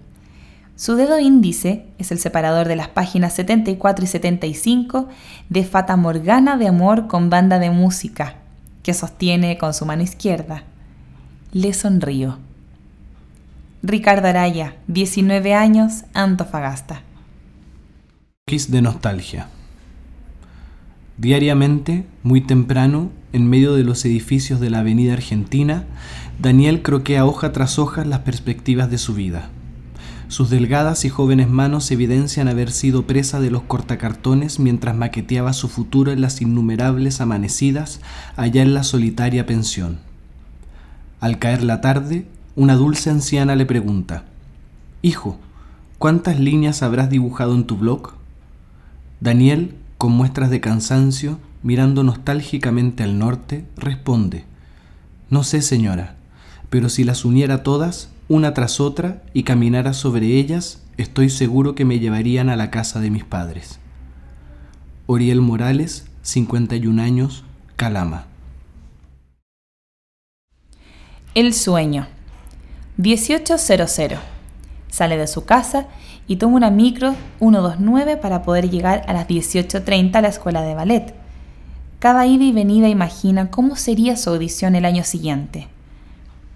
Su dedo índice es el separador de las páginas 74 y 75 de Fata Morgana de Amor con banda de música, que sostiene con su mano izquierda. Le sonrío. Ricardo Araya, 19 años, Antofagasta. Kiss de nostalgia. Diariamente, muy temprano, en medio de los edificios de la Avenida Argentina, Daniel croquea hoja tras hoja las perspectivas de su vida. Sus delgadas y jóvenes manos evidencian haber sido presa de los cortacartones mientras maqueteaba su futuro en las innumerables amanecidas allá en la solitaria pensión. Al caer la tarde, una dulce anciana le pregunta, Hijo, ¿cuántas líneas habrás dibujado en tu blog? Daniel, con muestras de cansancio, mirando nostálgicamente al norte, responde, No sé, señora, pero si las uniera todas, una tras otra y caminara sobre ellas, estoy seguro que me llevarían a la casa de mis padres. Oriel Morales, 51 años, Calama. El sueño. 1800. Sale de su casa y toma una micro 129 para poder llegar a las 18.30 a la escuela de ballet. Cada ida y venida imagina cómo sería su audición el año siguiente.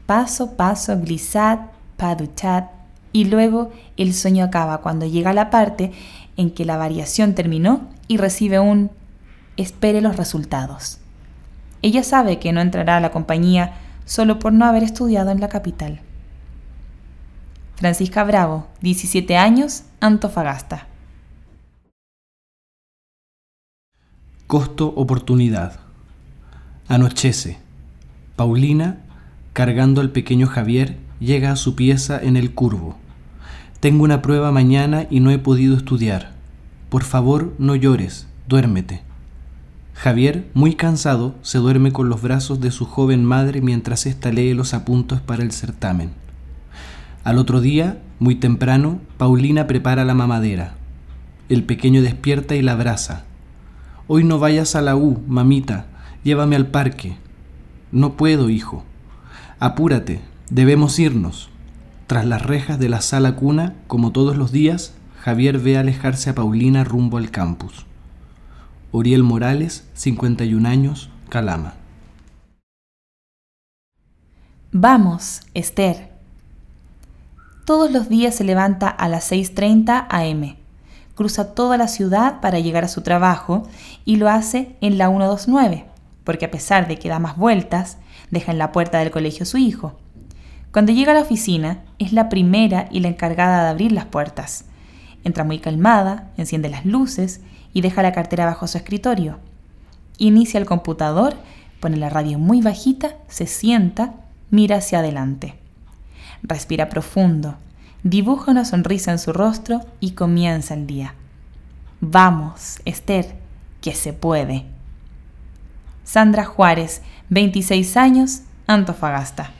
Paso, paso, glissade, pas du chat, y luego el sueño acaba cuando llega la parte en que la variación terminó y recibe un espere los resultados. Ella sabe que no entrará a la compañía solo por no haber estudiado en la capital. Francisca Bravo, 17 años, Antofagasta. Costo-oportunidad. Anochece. Paulina, cargando al pequeño Javier, llega a su pieza en el curvo. Tengo una prueba mañana y no he podido estudiar. Por favor, no llores, duérmete. Javier, muy cansado, se duerme con los brazos de su joven madre mientras ésta lee los apuntos para el certamen. Al otro día, muy temprano, Paulina prepara la mamadera. El pequeño despierta y la abraza. Hoy no vayas a la U, mamita, llévame al parque. No puedo, hijo. Apúrate, debemos irnos. Tras las rejas de la sala cuna, como todos los días, Javier ve alejarse a Paulina rumbo al campus. Uriel Morales, 51 años, Calama. Vamos, Esther. Todos los días se levanta a las 6.30 am, cruza toda la ciudad para llegar a su trabajo y lo hace en la 129, porque a pesar de que da más vueltas, deja en la puerta del colegio a su hijo. Cuando llega a la oficina, es la primera y la encargada de abrir las puertas. Entra muy calmada, enciende las luces y deja la cartera bajo su escritorio. Inicia el computador, pone la radio muy bajita, se sienta, mira hacia adelante. Respira profundo, dibuja una sonrisa en su rostro y comienza el día. Vamos, Esther, que se puede. Sandra Juárez, 26 años, Antofagasta.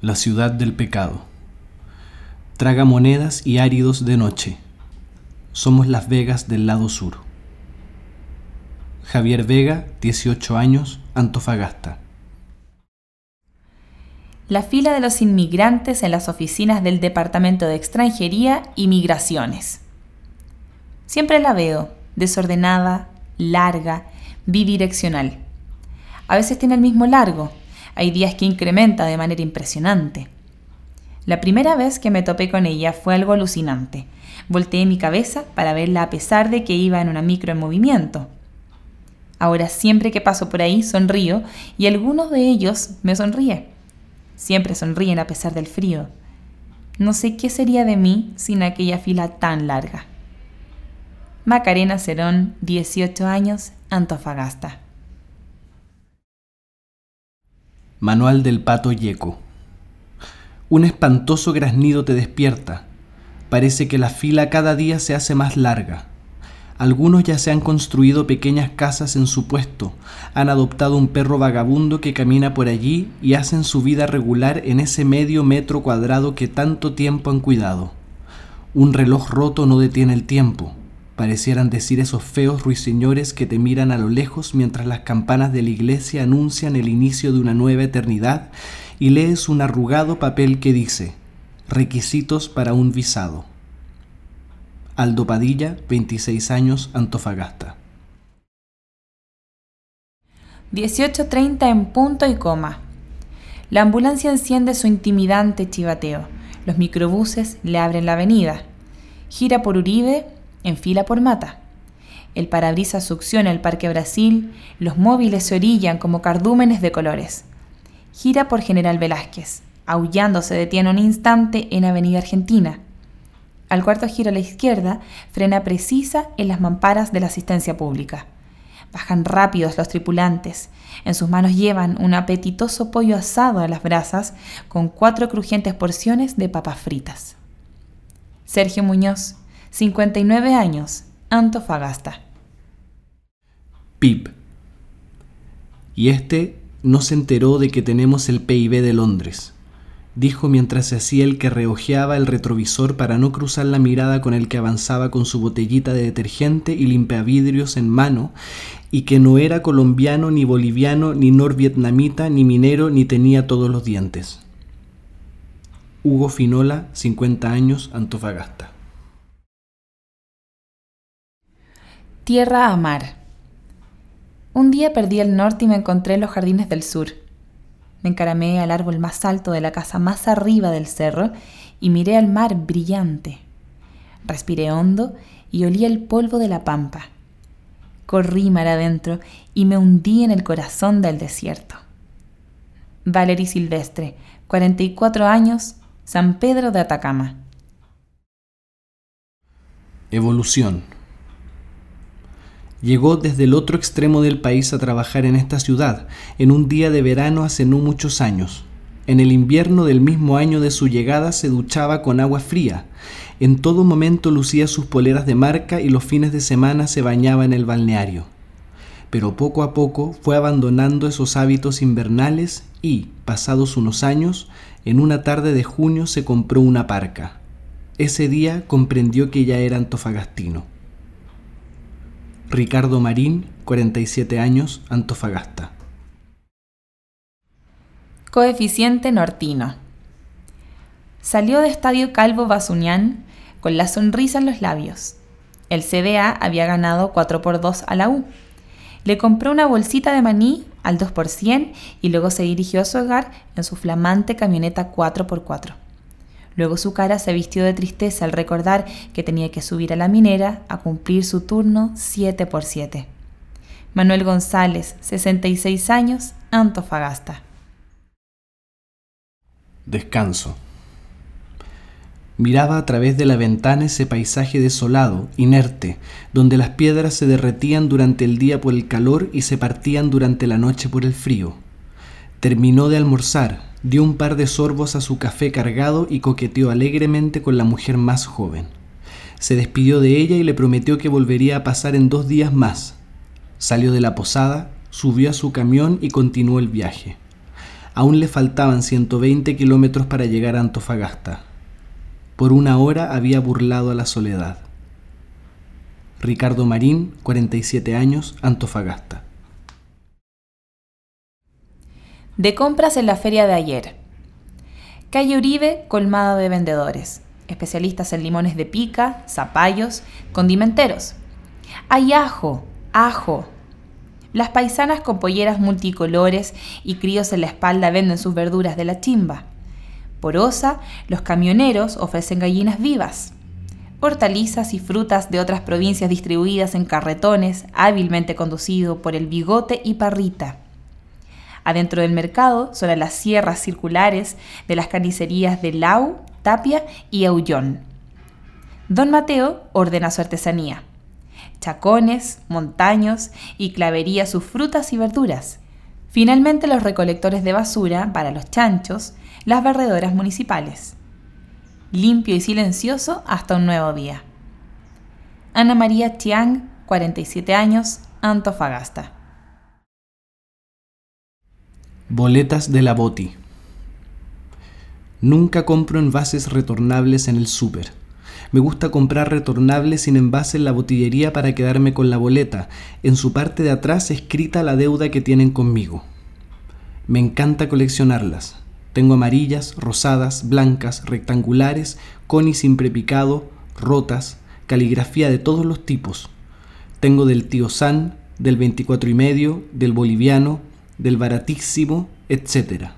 La ciudad del pecado. Traga monedas y áridos de noche somos Las Vegas del lado sur. Javier Vega, 18 años, Antofagasta. La fila de los inmigrantes en las oficinas del Departamento de Extranjería y Migraciones. Siempre la veo, desordenada, larga, bidireccional. A veces tiene el mismo largo, hay días que incrementa de manera impresionante. La primera vez que me topé con ella fue algo alucinante. Volteé mi cabeza para verla a pesar de que iba en una micro en movimiento. Ahora siempre que paso por ahí sonrío y algunos de ellos me sonríen. Siempre sonríen a pesar del frío. No sé qué sería de mí sin aquella fila tan larga. Macarena Cerón, 18 años, Antofagasta. Manual del Pato Yeco. Un espantoso graznido te despierta. Parece que la fila cada día se hace más larga. Algunos ya se han construido pequeñas casas en su puesto, han adoptado un perro vagabundo que camina por allí y hacen su vida regular en ese medio metro cuadrado que tanto tiempo han cuidado. Un reloj roto no detiene el tiempo, parecieran decir esos feos ruiseñores que te miran a lo lejos mientras las campanas de la iglesia anuncian el inicio de una nueva eternidad y lees un arrugado papel que dice, requisitos para un visado. Aldo Padilla, 26 años, Antofagasta. 18.30 en punto y coma. La ambulancia enciende su intimidante chivateo. Los microbuses le abren la avenida. Gira por Uribe, enfila por Mata. El parabrisas succiona el Parque Brasil, los móviles se orillan como cardúmenes de colores gira por General Velázquez. Aullando se detiene un instante en Avenida Argentina. Al cuarto giro a la izquierda, frena precisa en las mamparas de la asistencia pública. Bajan rápidos los tripulantes. En sus manos llevan un apetitoso pollo asado a las brasas con cuatro crujientes porciones de papas fritas. Sergio Muñoz, 59 años, Antofagasta. PIP. Y este no se enteró de que tenemos el PIB de Londres, dijo mientras se hacía el que reojeaba el retrovisor para no cruzar la mirada con el que avanzaba con su botellita de detergente y limpiavidrios en mano, y que no era colombiano, ni boliviano, ni norvietnamita, ni minero, ni tenía todos los dientes. Hugo Finola, 50 años, Antofagasta. Tierra a mar. Un día perdí el norte y me encontré en los jardines del sur. Me encaramé al árbol más alto de la casa más arriba del cerro y miré al mar brillante. Respiré hondo y olí el polvo de la pampa. Corrí mar adentro y me hundí en el corazón del desierto. Valery Silvestre, 44 años, San Pedro de Atacama. Evolución. Llegó desde el otro extremo del país a trabajar en esta ciudad, en un día de verano hace no muchos años. En el invierno del mismo año de su llegada se duchaba con agua fría. En todo momento lucía sus poleras de marca y los fines de semana se bañaba en el balneario. Pero poco a poco fue abandonando esos hábitos invernales y, pasados unos años, en una tarde de junio se compró una parca. Ese día comprendió que ya era antofagastino. Ricardo Marín, 47 años, Antofagasta. Coeficiente nortino. Salió de Estadio Calvo Basunián con la sonrisa en los labios. El CDA había ganado 4 por 2 a la U. Le compró una bolsita de maní al 2 por 100 y luego se dirigió a su hogar en su flamante camioneta 4x4. Luego su cara se vistió de tristeza al recordar que tenía que subir a la minera a cumplir su turno 7 por 7. Manuel González, 66 años, Antofagasta. Descanso. Miraba a través de la ventana ese paisaje desolado, inerte, donde las piedras se derretían durante el día por el calor y se partían durante la noche por el frío. Terminó de almorzar, dio un par de sorbos a su café cargado y coqueteó alegremente con la mujer más joven. Se despidió de ella y le prometió que volvería a pasar en dos días más. Salió de la posada, subió a su camión y continuó el viaje. Aún le faltaban 120 kilómetros para llegar a Antofagasta. Por una hora había burlado a la soledad. Ricardo Marín, 47 años, Antofagasta. De compras en la feria de ayer. Calle Uribe colmada de vendedores, especialistas en limones de pica, zapallos, condimenteros. Hay ajo, ajo. Las paisanas con polleras multicolores y críos en la espalda venden sus verduras de la chimba. Por osa, los camioneros ofrecen gallinas vivas. Hortalizas y frutas de otras provincias distribuidas en carretones, hábilmente conducido por el bigote y parrita. Adentro del mercado son las sierras circulares de las carnicerías de Lau, Tapia y Aullón. Don Mateo ordena su artesanía. Chacones, montaños y clavería sus frutas y verduras. Finalmente los recolectores de basura para los chanchos, las barredoras municipales. Limpio y silencioso hasta un nuevo día. Ana María Chiang, 47 años, Antofagasta. Boletas de la Boti. Nunca compro envases retornables en el súper. Me gusta comprar retornables sin envase en la botillería para quedarme con la boleta, en su parte de atrás escrita la deuda que tienen conmigo. Me encanta coleccionarlas. Tengo amarillas, rosadas, blancas, rectangulares, con y sin prepicado, rotas, caligrafía de todos los tipos. Tengo del tío San, del 24 y medio, del boliviano, del baratísimo, etc.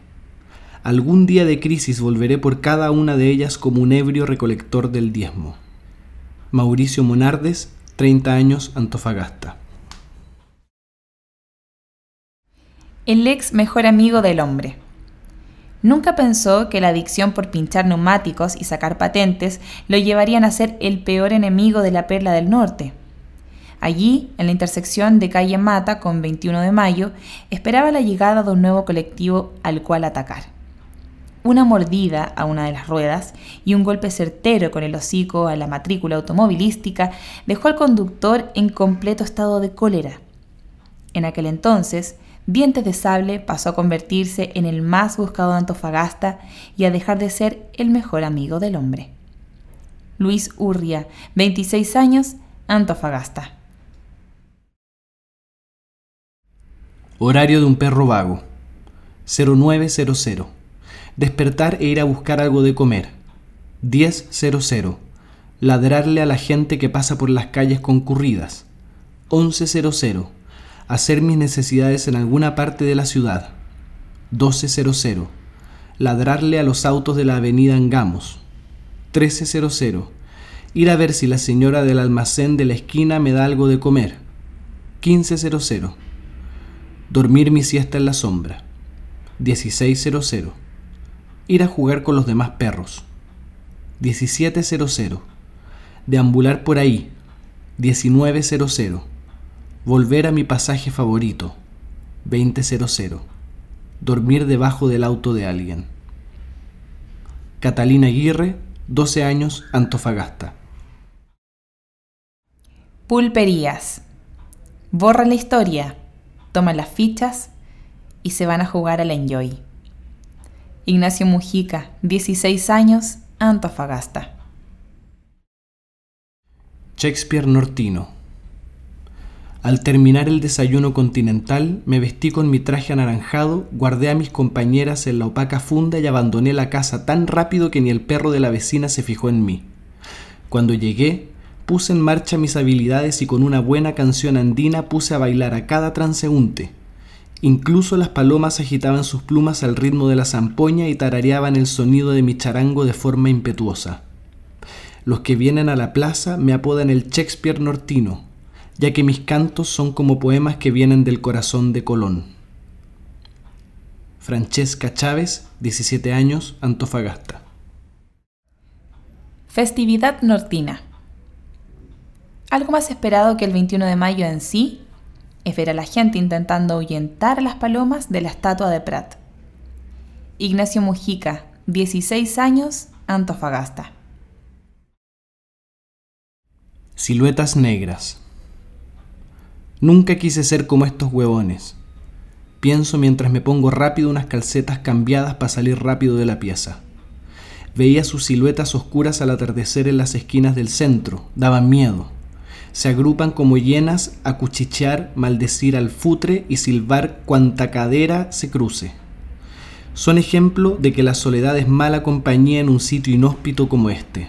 Algún día de crisis volveré por cada una de ellas como un ebrio recolector del diezmo. Mauricio Monardes, 30 años, Antofagasta. El ex mejor amigo del hombre. Nunca pensó que la adicción por pinchar neumáticos y sacar patentes lo llevarían a ser el peor enemigo de la Perla del Norte. Allí, en la intersección de calle Mata con 21 de mayo, esperaba la llegada de un nuevo colectivo al cual atacar. Una mordida a una de las ruedas y un golpe certero con el hocico a la matrícula automovilística dejó al conductor en completo estado de cólera. En aquel entonces, Dientes de Sable pasó a convertirse en el más buscado de Antofagasta y a dejar de ser el mejor amigo del hombre. Luis Urria, 26 años, Antofagasta. Horario de un perro vago. 0900. Despertar e ir a buscar algo de comer. 10.00. Ladrarle a la gente que pasa por las calles concurridas. 11.00. Hacer mis necesidades en alguna parte de la ciudad. 12.00. Ladrarle a los autos de la avenida Angamos. 13.00. Ir a ver si la señora del almacén de la esquina me da algo de comer. 15.00. Dormir mi siesta en la sombra. 16.00. Ir a jugar con los demás perros. 17.00. Deambular por ahí. 19.00. Volver a mi pasaje favorito. 20.00. Dormir debajo del auto de alguien. Catalina Aguirre, 12 años, Antofagasta. Pulperías. Borra la historia, toma las fichas y se van a jugar al Enjoy. Ignacio Mujica, 16 años, Antofagasta. Shakespeare Nortino. Al terminar el desayuno continental, me vestí con mi traje anaranjado, guardé a mis compañeras en la opaca funda y abandoné la casa tan rápido que ni el perro de la vecina se fijó en mí. Cuando llegué, puse en marcha mis habilidades y con una buena canción andina puse a bailar a cada transeúnte. Incluso las palomas agitaban sus plumas al ritmo de la zampoña y tarareaban el sonido de mi charango de forma impetuosa. Los que vienen a la plaza me apodan el Shakespeare nortino, ya que mis cantos son como poemas que vienen del corazón de Colón. Francesca Chávez, 17 años, Antofagasta. Festividad nortina. Algo más esperado que el 21 de mayo en sí es ver a la gente intentando ahuyentar las palomas de la estatua de Prat. Ignacio Mujica, 16 años, Antofagasta. Siluetas negras. Nunca quise ser como estos huevones. Pienso mientras me pongo rápido unas calcetas cambiadas para salir rápido de la pieza. Veía sus siluetas oscuras al atardecer en las esquinas del centro, daban miedo se agrupan como hienas a cuchichear, maldecir al futre y silbar cuanta cadera se cruce. Son ejemplo de que la soledad es mala compañía en un sitio inhóspito como este.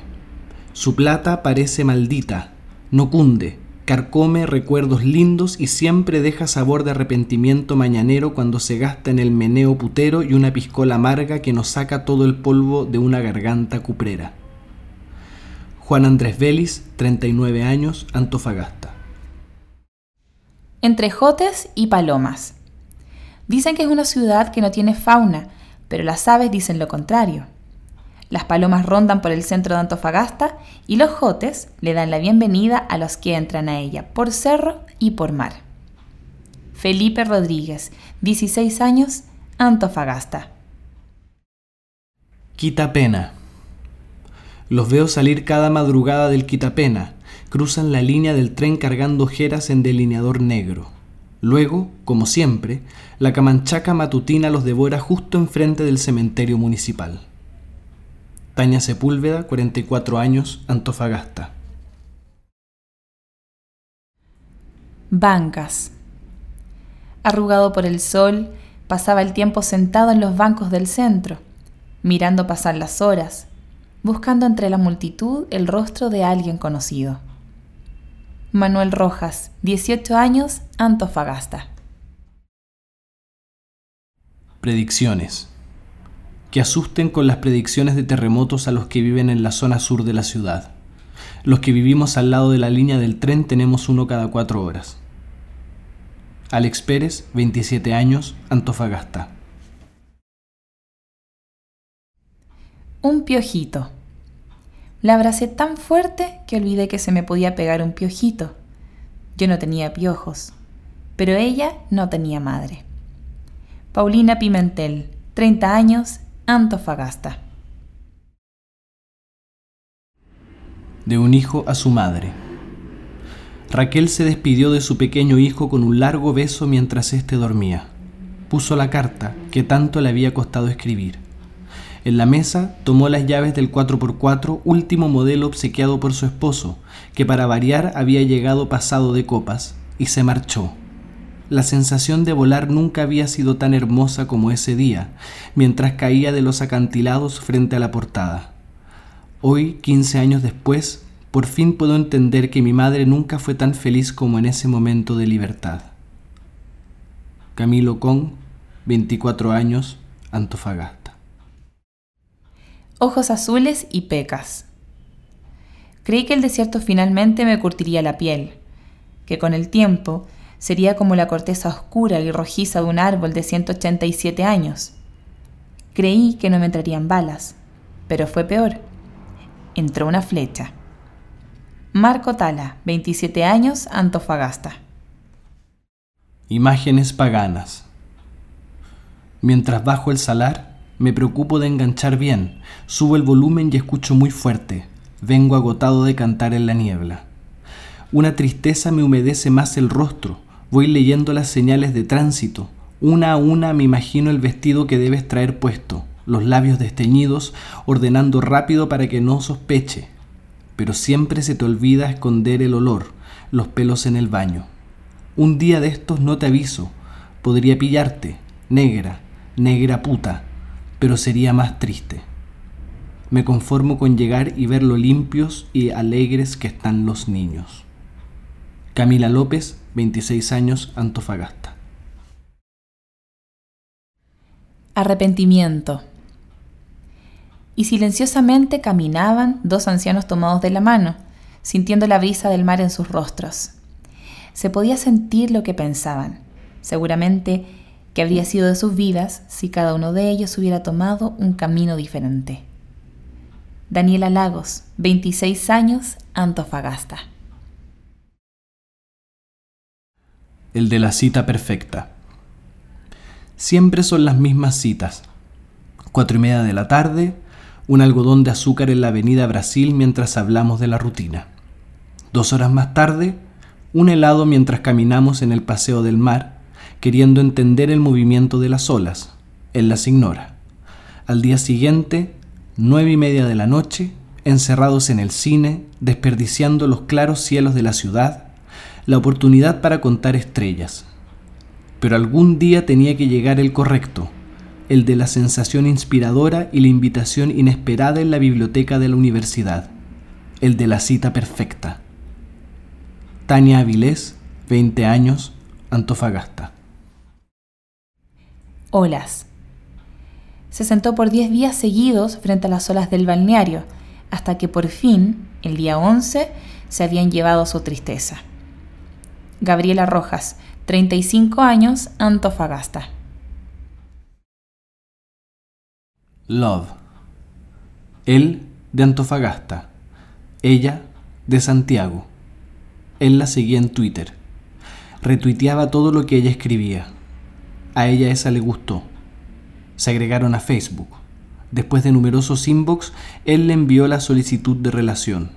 Su plata parece maldita, no cunde, carcome recuerdos lindos y siempre deja sabor de arrepentimiento mañanero cuando se gasta en el meneo putero y una piscola amarga que nos saca todo el polvo de una garganta cuprera. Juan Andrés Vélez, 39 años, Antofagasta. Entre Jotes y Palomas. Dicen que es una ciudad que no tiene fauna, pero las aves dicen lo contrario. Las palomas rondan por el centro de Antofagasta y los jotes le dan la bienvenida a los que entran a ella por cerro y por mar. Felipe Rodríguez, 16 años, Antofagasta. Quita pena. Los veo salir cada madrugada del Quitapena, cruzan la línea del tren cargando ojeras en delineador negro. Luego, como siempre, la camanchaca matutina los devora justo enfrente del cementerio municipal. Taña Sepúlveda, 44 años, Antofagasta. Bancas. Arrugado por el sol, pasaba el tiempo sentado en los bancos del centro, mirando pasar las horas, buscando entre la multitud el rostro de alguien conocido. Manuel Rojas, 18 años, Antofagasta. Predicciones. Que asusten con las predicciones de terremotos a los que viven en la zona sur de la ciudad. Los que vivimos al lado de la línea del tren tenemos uno cada cuatro horas. Alex Pérez, 27 años, Antofagasta. Un piojito. La abracé tan fuerte que olvidé que se me podía pegar un piojito. Yo no tenía piojos, pero ella no tenía madre. Paulina Pimentel, 30 años, Antofagasta. De un hijo a su madre. Raquel se despidió de su pequeño hijo con un largo beso mientras éste dormía. Puso la carta que tanto le había costado escribir. En la mesa tomó las llaves del 4x4, último modelo obsequiado por su esposo, que para variar había llegado pasado de copas, y se marchó. La sensación de volar nunca había sido tan hermosa como ese día, mientras caía de los acantilados frente a la portada. Hoy, 15 años después, por fin puedo entender que mi madre nunca fue tan feliz como en ese momento de libertad. Camilo Con, 24 años, Antofagasta. Ojos azules y pecas. Creí que el desierto finalmente me curtiría la piel, que con el tiempo sería como la corteza oscura y rojiza de un árbol de 187 años. Creí que no me entrarían balas, pero fue peor. Entró una flecha. Marco Tala, 27 años, Antofagasta. Imágenes paganas. Mientras bajo el salar, me preocupo de enganchar bien, subo el volumen y escucho muy fuerte. Vengo agotado de cantar en la niebla. Una tristeza me humedece más el rostro. Voy leyendo las señales de tránsito. Una a una me imagino el vestido que debes traer puesto, los labios desteñidos, ordenando rápido para que no sospeche pero siempre se te olvida esconder el olor, los pelos en el baño. Un día de estos no te aviso, podría pillarte, negra, negra puta, pero sería más triste. Me conformo con llegar y ver lo limpios y alegres que están los niños. Camila López, 26 años, Antofagasta. Arrepentimiento y silenciosamente caminaban dos ancianos tomados de la mano, sintiendo la brisa del mar en sus rostros. Se podía sentir lo que pensaban, seguramente que habría sido de sus vidas si cada uno de ellos hubiera tomado un camino diferente. Daniela Lagos, 26 años, Antofagasta. El de la cita perfecta. Siempre son las mismas citas. Cuatro y media de la tarde, un algodón de azúcar en la avenida Brasil mientras hablamos de la rutina. Dos horas más tarde, un helado mientras caminamos en el paseo del mar, queriendo entender el movimiento de las olas. Él las ignora. Al día siguiente, nueve y media de la noche, encerrados en el cine, desperdiciando los claros cielos de la ciudad, la oportunidad para contar estrellas. Pero algún día tenía que llegar el correcto, el de la sensación inspiradora y la invitación inesperada en la biblioteca de la universidad, el de la cita perfecta. Tania Avilés, 20 años, Antofagasta. Olas. Se sentó por 10 días seguidos frente a las olas del balneario, hasta que por fin, el día 11, se habían llevado su tristeza. Gabriela Rojas, 35 años, Antofagasta. Love. Él de Antofagasta. Ella de Santiago. Él la seguía en Twitter. Retuiteaba todo lo que ella escribía. A ella esa le gustó. Se agregaron a Facebook. Después de numerosos inbox, él le envió la solicitud de relación.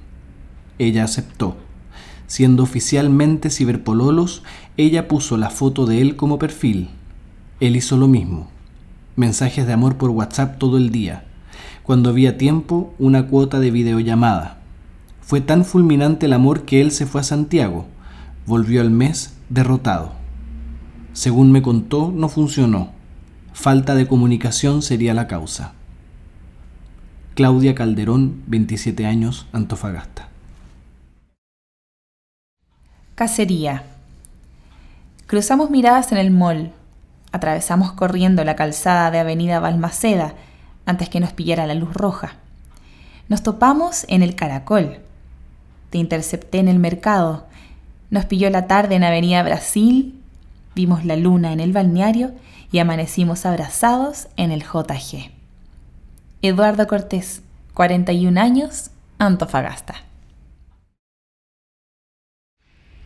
Ella aceptó. Siendo oficialmente ciberpololos, ella puso la foto de él como perfil. Él hizo lo mismo mensajes de amor por WhatsApp todo el día. Cuando había tiempo, una cuota de videollamada. Fue tan fulminante el amor que él se fue a Santiago. Volvió al mes derrotado. Según me contó, no funcionó. Falta de comunicación sería la causa. Claudia Calderón, 27 años, Antofagasta. Cacería. Cruzamos miradas en el mall, Atravesamos corriendo la calzada de Avenida Balmaceda antes que nos pillara la luz roja. Nos topamos en el Caracol. Te intercepté en el mercado. Nos pilló la tarde en Avenida Brasil. Vimos la luna en el balneario y amanecimos abrazados en el JG. Eduardo Cortés, 41 años, Antofagasta.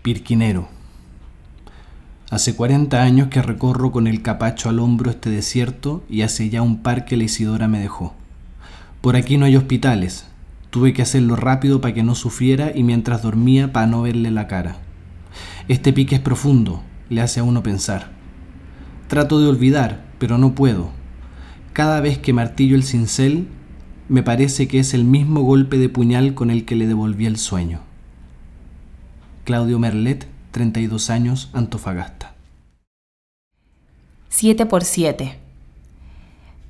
Pirquinero. Hace 40 años que recorro con el capacho al hombro este desierto y hace ya un par que la Isidora me dejó. Por aquí no hay hospitales. Tuve que hacerlo rápido para que no sufriera y mientras dormía para no verle la cara. Este pique es profundo, le hace a uno pensar. Trato de olvidar, pero no puedo. Cada vez que martillo el cincel, me parece que es el mismo golpe de puñal con el que le devolví el sueño. Claudio Merlet 32 años, Antofagasta. 7 por 7.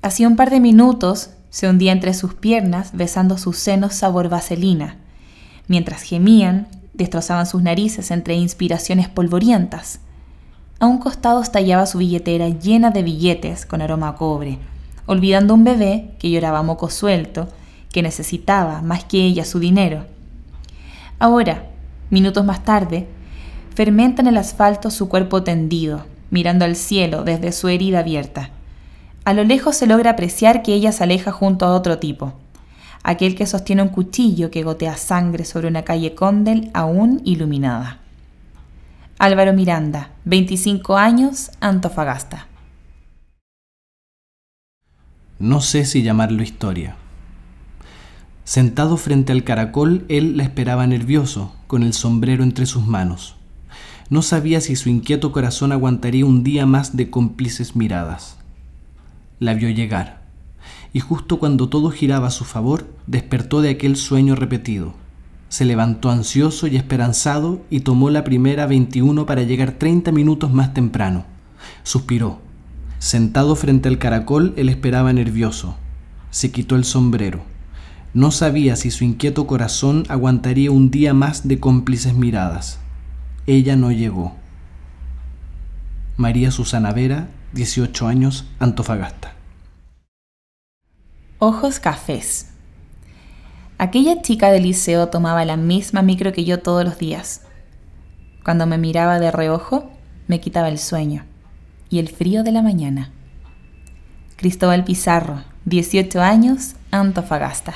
Hacía un par de minutos se hundía entre sus piernas besando sus senos sabor vaselina, mientras gemían, destrozaban sus narices entre inspiraciones polvorientas. A un costado estallaba su billetera llena de billetes con aroma a cobre, olvidando un bebé que lloraba moco suelto, que necesitaba más que ella su dinero. Ahora, minutos más tarde, fermenta en el asfalto su cuerpo tendido, mirando al cielo desde su herida abierta. A lo lejos se logra apreciar que ella se aleja junto a otro tipo, aquel que sostiene un cuchillo que gotea sangre sobre una calle Condel aún iluminada. Álvaro Miranda, 25 años, Antofagasta. No sé si llamarlo historia. Sentado frente al caracol, él la esperaba nervioso, con el sombrero entre sus manos. No sabía si su inquieto corazón aguantaría un día más de cómplices miradas. La vio llegar, y justo cuando todo giraba a su favor, despertó de aquel sueño repetido. Se levantó ansioso y esperanzado y tomó la primera 21 para llegar 30 minutos más temprano. Suspiró. Sentado frente al caracol, él esperaba nervioso. Se quitó el sombrero. No sabía si su inquieto corazón aguantaría un día más de cómplices miradas. Ella no llegó. María Susana Vera, 18 años, Antofagasta. Ojos cafés. Aquella chica del liceo tomaba la misma micro que yo todos los días. Cuando me miraba de reojo, me quitaba el sueño y el frío de la mañana. Cristóbal Pizarro, 18 años, Antofagasta.